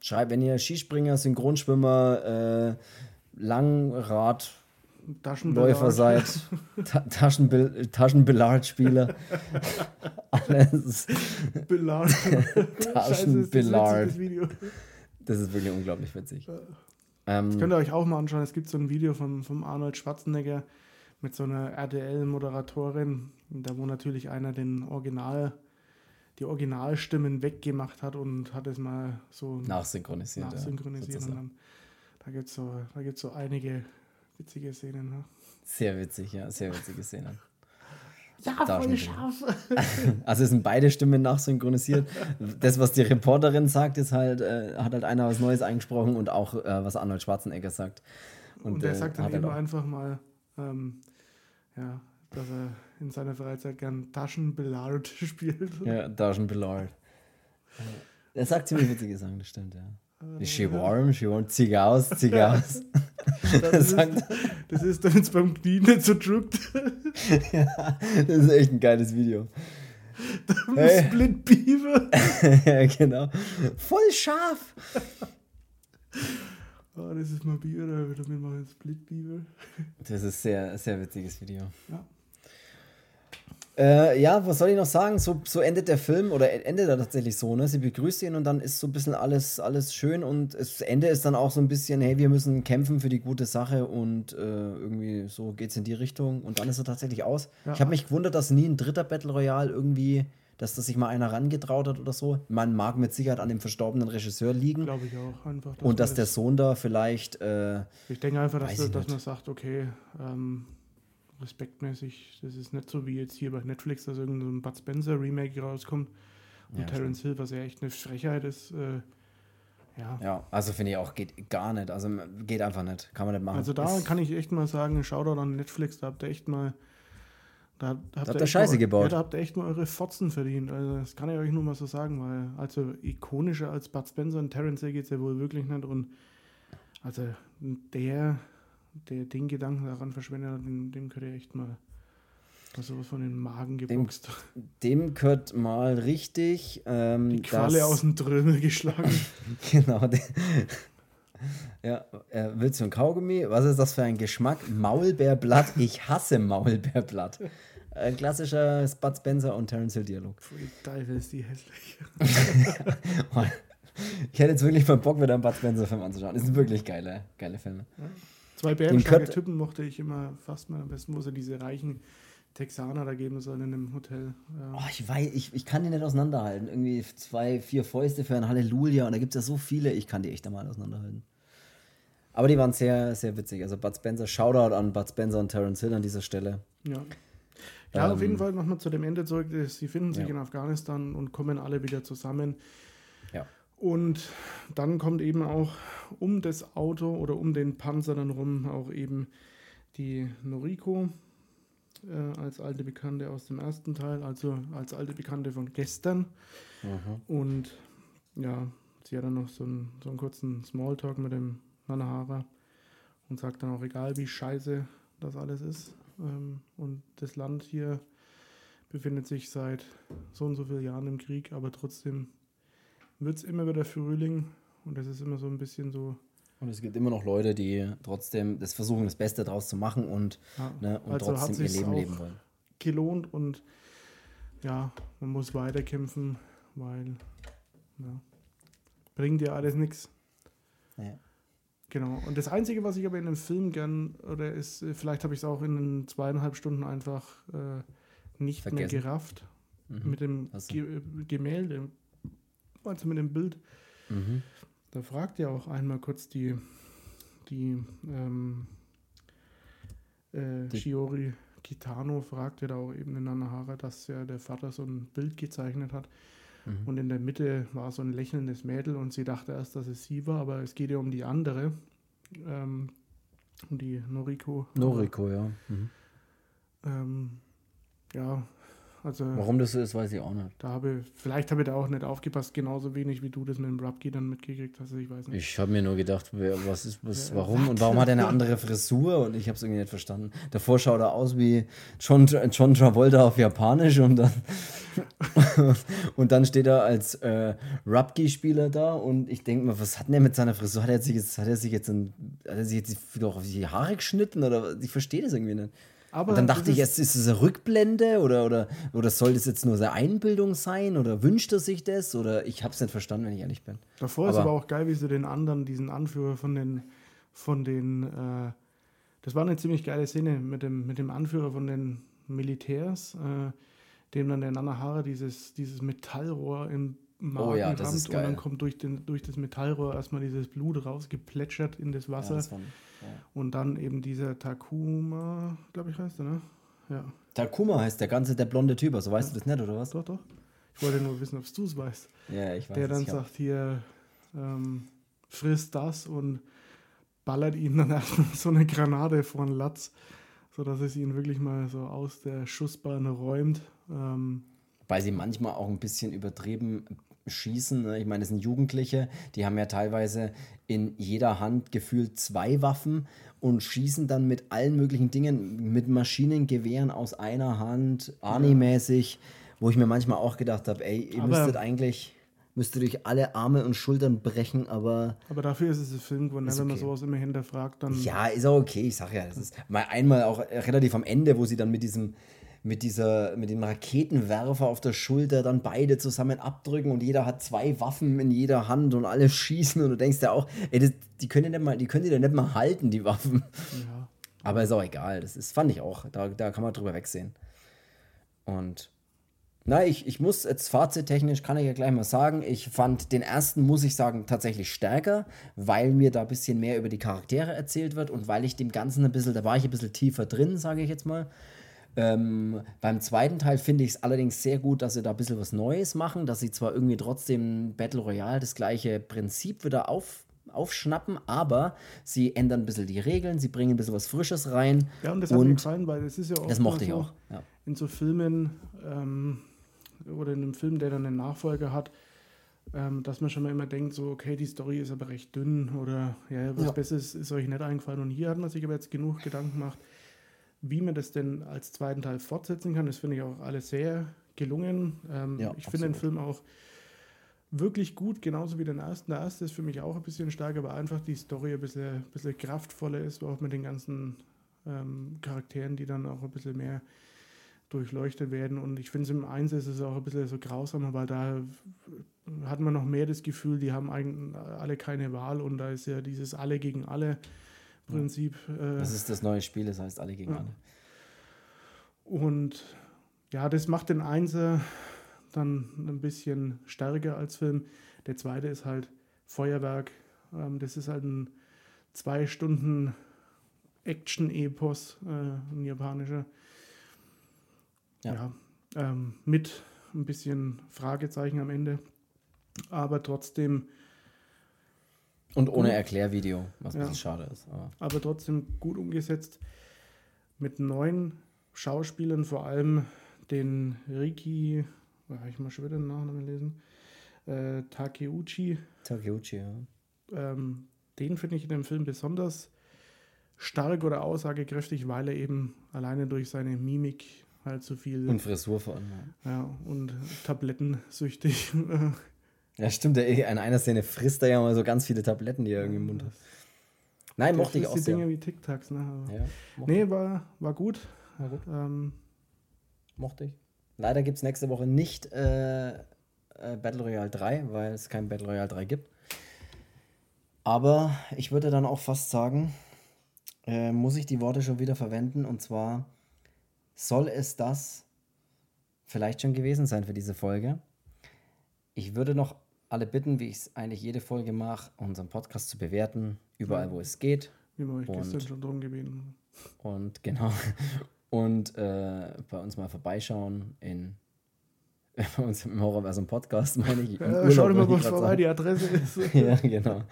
schreibt, wenn ihr Skispringer, Synchronschwimmer, äh, Langrad. Läufer seid, Ta Taschenbill Taschenbillard-Spieler, alles. Billard. Taschenbillard. Das. Das ist wirklich unglaublich witzig. Das Ähm, könnt ihr euch auch mal anschauen. Es gibt so ein Video von, vom Arnold Schwarzenegger mit so einer RTL-Moderatorin, da wo natürlich einer den Original, die Originalstimmen weggemacht hat und hat es mal so nachsynchronisiert. nachsynchronisiert. Ja, und dann, da gibt es so, da gibt's so einige witzige Szenen. Ne? sehr witzig, ja, sehr witzige Szene. Ja, Da voll scharf. Also es sind beide Stimmen nachsynchronisiert. Das, was die Reporterin sagt, ist halt, äh, hat halt einer was Neues eingesprochen und auch äh, was Arnold Schwarzenegger sagt. Und, der äh, sagt dann hat halt eben auch- einfach mal, ähm, ja, dass er in seiner Freizeit gern Taschenbillard spielt. Ja, Taschenbillard. Er sagt ziemlich witzige Sachen, das stimmt, ja. Is she warm? She warm? Zieh aus, zieh aus. Das ist, das ist damit es beim Knie nicht so drückt. ja, das ist echt ein geiles Video. Hey. Split Beaver. ja, genau. Voll scharf. Oh, das ist mal Bier, damit machen wir Split Beaver. Das ist sehr, sehr witziges Video. Ja. Äh, ja, was soll ich noch sagen? So, so endet der Film oder endet er tatsächlich so, ne? Sie begrüßt ihn und dann ist so ein bisschen alles, alles schön und das Ende ist dann auch so ein bisschen, hey, wir müssen kämpfen für die gute Sache und äh, irgendwie so geht es in die Richtung und dann ist er tatsächlich aus. Ja. Ich habe mich gewundert, dass nie ein dritter Battle Royale irgendwie, dass das sich mal einer rangetraut hat oder so. Man mag mit Sicherheit an dem verstorbenen Regisseur liegen. Glaube ich auch einfach. Dass und dass der Sohn da vielleicht. Äh, ich denke einfach, dass, dass man sagt, okay, ähm, respektmäßig. Das ist nicht so wie jetzt hier bei Netflix, dass irgendein Bud Spencer Remake rauskommt und ja, Terence Hill, was ja echt eine Frechheit ist. Äh, ja. ja, also finde ich auch, geht gar nicht. Also geht einfach nicht. Kann man nicht machen. Also da ist kann ich echt mal sagen, Shoutout an Netflix, da habt ihr echt mal. Da, da habt ihr Scheiße mal, gebaut. Ja, da habt ihr echt mal eure Fotzen verdient. Also das kann ich euch nur mal so sagen, weil also ikonischer als Bud Spencer und Terence Hill geht es ja wohl wirklich nicht. Und also der der den Gedanken daran verschwendet hat, dem, dem könnte echt mal sowas von den Magen geboxt. Dem, dem gehört mal richtig. Ähm, Die Qualle aus dem Trömel geschlagen. genau. ja, äh, willst du ein Kaugummi? Was ist das für ein Geschmack? Maulbeerblatt. Ich hasse Maulbeerblatt. Ein klassischer Spud Spencer und Terence Hill Dialog. Pfui, Teufel ist die hässlich. ich hätte jetzt wirklich mal Bock, wieder einen Bud Spencer Film anzuschauen. Das sind wirklich geile, geile Filme. Ja. Zwei bärenstarke Typen mochte ich immer fast mal am besten, wo sie diese reichen Texaner da geben sollen in einem Hotel. Ja. Oh, ich weiß, ich, ich kann die nicht auseinanderhalten. Irgendwie zwei, vier Fäuste für ein Halleluja und da gibt es ja so viele, ich kann die echt einmal auseinanderhalten. Aber die waren sehr, sehr witzig. Also Bud Spencer, Shoutout an Bud Spencer und Terence Hill an dieser Stelle. Ja. Ja, ähm, auf jeden Fall nochmal zu dem Ende zurück. Sie finden sich ja. in Afghanistan und kommen alle wieder zusammen. Ja. Und dann kommt eben auch um das Auto oder um den Panzer dann rum auch eben die Noriko äh, als alte Bekannte aus dem ersten Teil, also als alte Bekannte von gestern. Mhm. Und ja, sie hat dann noch so einen, so einen kurzen Smalltalk mit dem Nanahara und sagt dann auch, egal wie scheiße das alles ist. Ähm, und das Land hier befindet sich seit so und so vielen Jahren im Krieg, aber trotzdem wird es immer wieder Frühling und das ist immer so ein bisschen so. Und es gibt immer noch Leute, die trotzdem das versuchen, das Beste daraus zu machen und, ja, ne, und also trotzdem ihr Leben leben wollen. Gelohnt und ja, man muss weiterkämpfen, weil ja, bringt ja alles nichts. Ja. Genau. Und das Einzige, was ich aber in dem Film gern, oder ist, vielleicht habe ich es auch in den zweieinhalb Stunden einfach äh, nicht Vergessen. mehr gerafft, mhm. mit dem Ge Gemälde, also mit dem Bild. Mhm. Da fragt ja auch einmal kurz die, die, ähm, äh, die Shiori Kitano fragt ja da auch eben in Nanahara, dass ja der Vater so ein Bild gezeichnet hat. Mhm. Und in der Mitte war so ein lächelndes Mädel und sie dachte erst, dass es sie war, aber es geht ja um die andere. Ähm, um die Noriko. Noriko, ja. Mhm. Ähm, ja, also, Warum das so ist, weiß ich auch nicht. Da habe, vielleicht habe ich da auch nicht aufgepasst, genauso wenig wie du das mit dem Rubkey dann mitgekriegt hast. Ich weiß nicht. Ich habe mir nur gedacht, was ist, was, warum und warum hat er eine andere Frisur und ich habe es irgendwie nicht verstanden. Davor schaut er aus wie John, John Travolta auf Japanisch und dann, und dann steht er als äh, Rubkey-Spieler da und ich denke mir, was hat denn der mit seiner Frisur? Hat er sich jetzt, hat er sich jetzt, ein, hat er sich jetzt doch auf die Haare geschnitten oder ich verstehe das irgendwie nicht. Aber und dann dachte ich, ist, ist es eine Rückblende oder, oder, oder soll das jetzt nur seine Einbildung sein oder wünscht er sich das oder ich habe es nicht verstanden, wenn ich ehrlich bin. Davor aber ist aber auch geil, wie sie den anderen, diesen Anführer von den, von den, äh, das war eine ziemlich geile Szene mit dem, mit dem Anführer von den Militärs, äh, dem dann der Nanahara dieses, dieses Metallrohr im Magen oh ja, das ist geil. und dann kommt durch, den, durch das Metallrohr erstmal dieses Blut rausgeplätschert in das Wasser. Ja, das war, und dann eben dieser Takuma, glaube ich, heißt er, ne? Ja. Takuma heißt der ganze, der blonde Typ, also weißt ja. du das nicht, oder was? Doch, doch. Ich wollte nur wissen, ob du es weißt. Ja, ich weiß Der dann sagt hier, ähm, frisst das und ballert ihm dann erstmal so eine Granate vor den Latz, sodass es ihn wirklich mal so aus der Schussbahn räumt. Ähm, Weil sie manchmal auch ein bisschen übertrieben schießen. Ne? Ich meine, es sind Jugendliche, die haben ja teilweise in jeder Hand gefühlt zwei Waffen und schießen dann mit allen möglichen Dingen, mit Maschinengewehren aus einer Hand, Army-mäßig, wo ich mir manchmal auch gedacht habe, ey, ihr aber müsstet eigentlich müsstet durch alle Arme und Schultern brechen, aber. Aber dafür ist es ein Film geworden, ne? wenn okay. man sowas immer hinterfragt, dann. Ja, ist auch okay, ich sag ja, das ist mal einmal auch relativ am Ende, wo sie dann mit diesem mit dieser, mit dem Raketenwerfer auf der Schulter dann beide zusammen abdrücken und jeder hat zwei Waffen in jeder Hand und alle schießen und du denkst ja auch, ey, das, die können ja nicht mal, die können die ja nicht mal halten, die Waffen. Ja. Aber ist auch egal, das ist, fand ich auch, da, da kann man drüber wegsehen. Und na, ich, ich muss jetzt fazittechnisch, kann ich ja gleich mal sagen, ich fand den ersten, muss ich sagen, tatsächlich stärker, weil mir da ein bisschen mehr über die Charaktere erzählt wird und weil ich dem Ganzen ein bisschen, da war ich ein bisschen tiefer drin, sage ich jetzt mal. Ähm, beim zweiten Teil finde ich es allerdings sehr gut, dass sie da ein bisschen was Neues machen, dass sie zwar irgendwie trotzdem Battle Royale das gleiche Prinzip wieder auf, aufschnappen, aber sie ändern ein bisschen die Regeln, sie bringen ein bisschen was Frisches rein. Ja, und das hat mir gefallen, weil das ist ja auch. Das mochte ich auch. Ja. In so Filmen ähm, oder in einem Film, der dann einen Nachfolger hat, ähm, dass man schon mal immer denkt, so, okay, die Story ist aber recht dünn oder ja, was ja. Besseres ist euch nicht eingefallen. Und hier hat man sich aber jetzt genug Gedanken gemacht, wie man das denn als zweiten Teil fortsetzen kann. Das finde ich auch alles sehr gelungen. Ähm, ja, ich finde den Film auch wirklich gut, genauso wie den ersten. Der erste ist für mich auch ein bisschen stärker, aber einfach die Story ein bisschen, ein bisschen kraftvoller ist, auch mit den ganzen ähm, Charakteren, die dann auch ein bisschen mehr durchleuchtet werden. Und ich finde es im Eins ist es auch ein bisschen so grausamer, weil da hat man noch mehr das Gefühl, die haben eigentlich alle keine Wahl und da ist ja dieses Alle gegen alle Prinzip. Äh, das ist das neue Spiel, das heißt alle gegen ja. alle. Und ja, das macht den Einser dann ein bisschen stärker als Film. Der zweite ist halt Feuerwerk. Ähm, das ist halt ein zwei Stunden Action-Epos, äh, ein japanischer. Ja. ja ähm, mit ein bisschen Fragezeichen am Ende. Aber trotzdem. Und ohne. Erklärvideo, was ein ja. bisschen schade ist. Aber. aber trotzdem gut umgesetzt. Mit neuen Schauspielern, vor allem den Riki, habe ich mal schon wieder den Nachnamen lesen, äh, Takeuchi. Takeuchi, ja. Ähm, den finde ich in dem Film besonders stark oder aussagekräftig, weil er eben alleine durch seine Mimik halt so viel. Und Frisur vor allem. Ja, ja und tablettensüchtig. ja, stimmt. Der, in einer Szene frisst er ja mal so ganz viele Tabletten, die er irgendwie im Mund hat. Nein, der mochte ich auch die sehr. Dinge wie Tic-Tacs, ne? Aber ja, nee, war, war gut. War gut. Ähm, mochte ich. Leider gibt es nächste Woche nicht äh, äh, Battle Royale 3, weil es kein Battle Royale 3 gibt. Aber ich würde dann auch fast sagen, äh, muss ich die Worte schon wieder verwenden. Und zwar soll es das vielleicht schon gewesen sein für diese Folge. Ich würde noch alle bitten, wie ich es eigentlich jede Folge mache, unseren Podcast zu bewerten, überall, wo es geht. Wie wir euch gestern schon drum gebeten Und genau. Und äh, bei uns mal vorbeischauen in bei uns im Horrorversum Podcast, meine ich. Ja, schau dir mal kurz vorbei, die Adresse ist. ja, genau.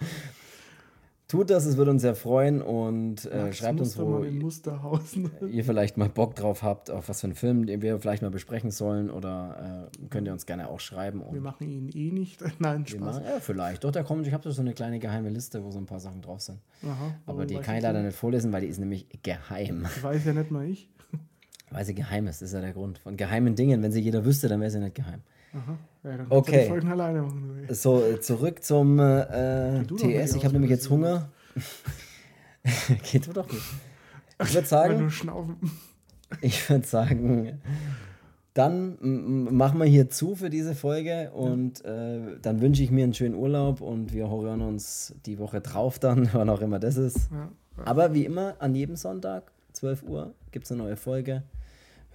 Tut das, es würde uns sehr freuen und äh, schreibt uns, wo ihr vielleicht mal Bock drauf habt, auf was für einen Film, den wir vielleicht mal besprechen sollen oder äh, könnt ihr uns gerne auch schreiben. wir machen ihn eh nicht. Nein, Spaß. Machen, ja, vielleicht. Doch, da kommt, ich habe so eine kleine geheime Liste, wo so ein paar Sachen drauf sind. Aha, Aber die kann ich leider nicht vorlesen, weil die ist nämlich geheim. Weiß ja nicht mal ich. Weil sie geheim ist, das ist ja der Grund. Von geheimen Dingen, wenn sie jeder wüsste, dann wäre sie nicht geheim. Ja, okay. Machen. So, zurück zum äh, TS. Ich habe nämlich jetzt Hunger. Geht doch nicht. Ich würde sagen. Ich würde sagen, dann machen wir hier zu für diese Folge und ja. äh, dann wünsche ich mir einen schönen Urlaub und wir hören uns die Woche drauf dann, wann auch immer das ist. Ja. Aber wie immer, an jedem Sonntag, 12 Uhr, gibt es eine neue Folge.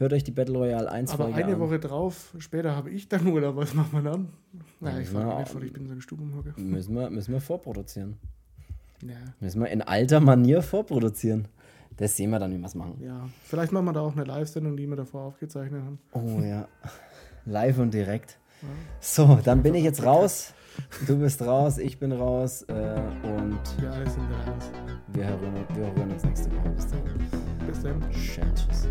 Hört euch die Battle Royale 1 Aber Folge eine an. Woche drauf, später habe ich dann Urlaub. Was macht man dann? Naja, ich fahre nicht vor, ich bin so ein Stubenhocke. Müssen wir, müssen wir vorproduzieren. Ja. Müssen wir in alter Manier vorproduzieren. Das sehen wir dann, wie wir es machen. Ja, vielleicht machen wir da auch eine Live-Sendung, die wir davor aufgezeichnet haben. Oh ja. Live und direkt. Ja. So, dann bin ich jetzt raus. Du bist raus, ich bin raus. Äh, und wir alle sind raus. Wir hören, wir hören uns nächste Woche. Bis dann. Bis dann. Tschüss.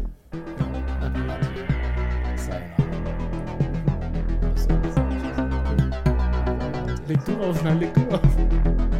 Leg du auf, nein, leg du auf.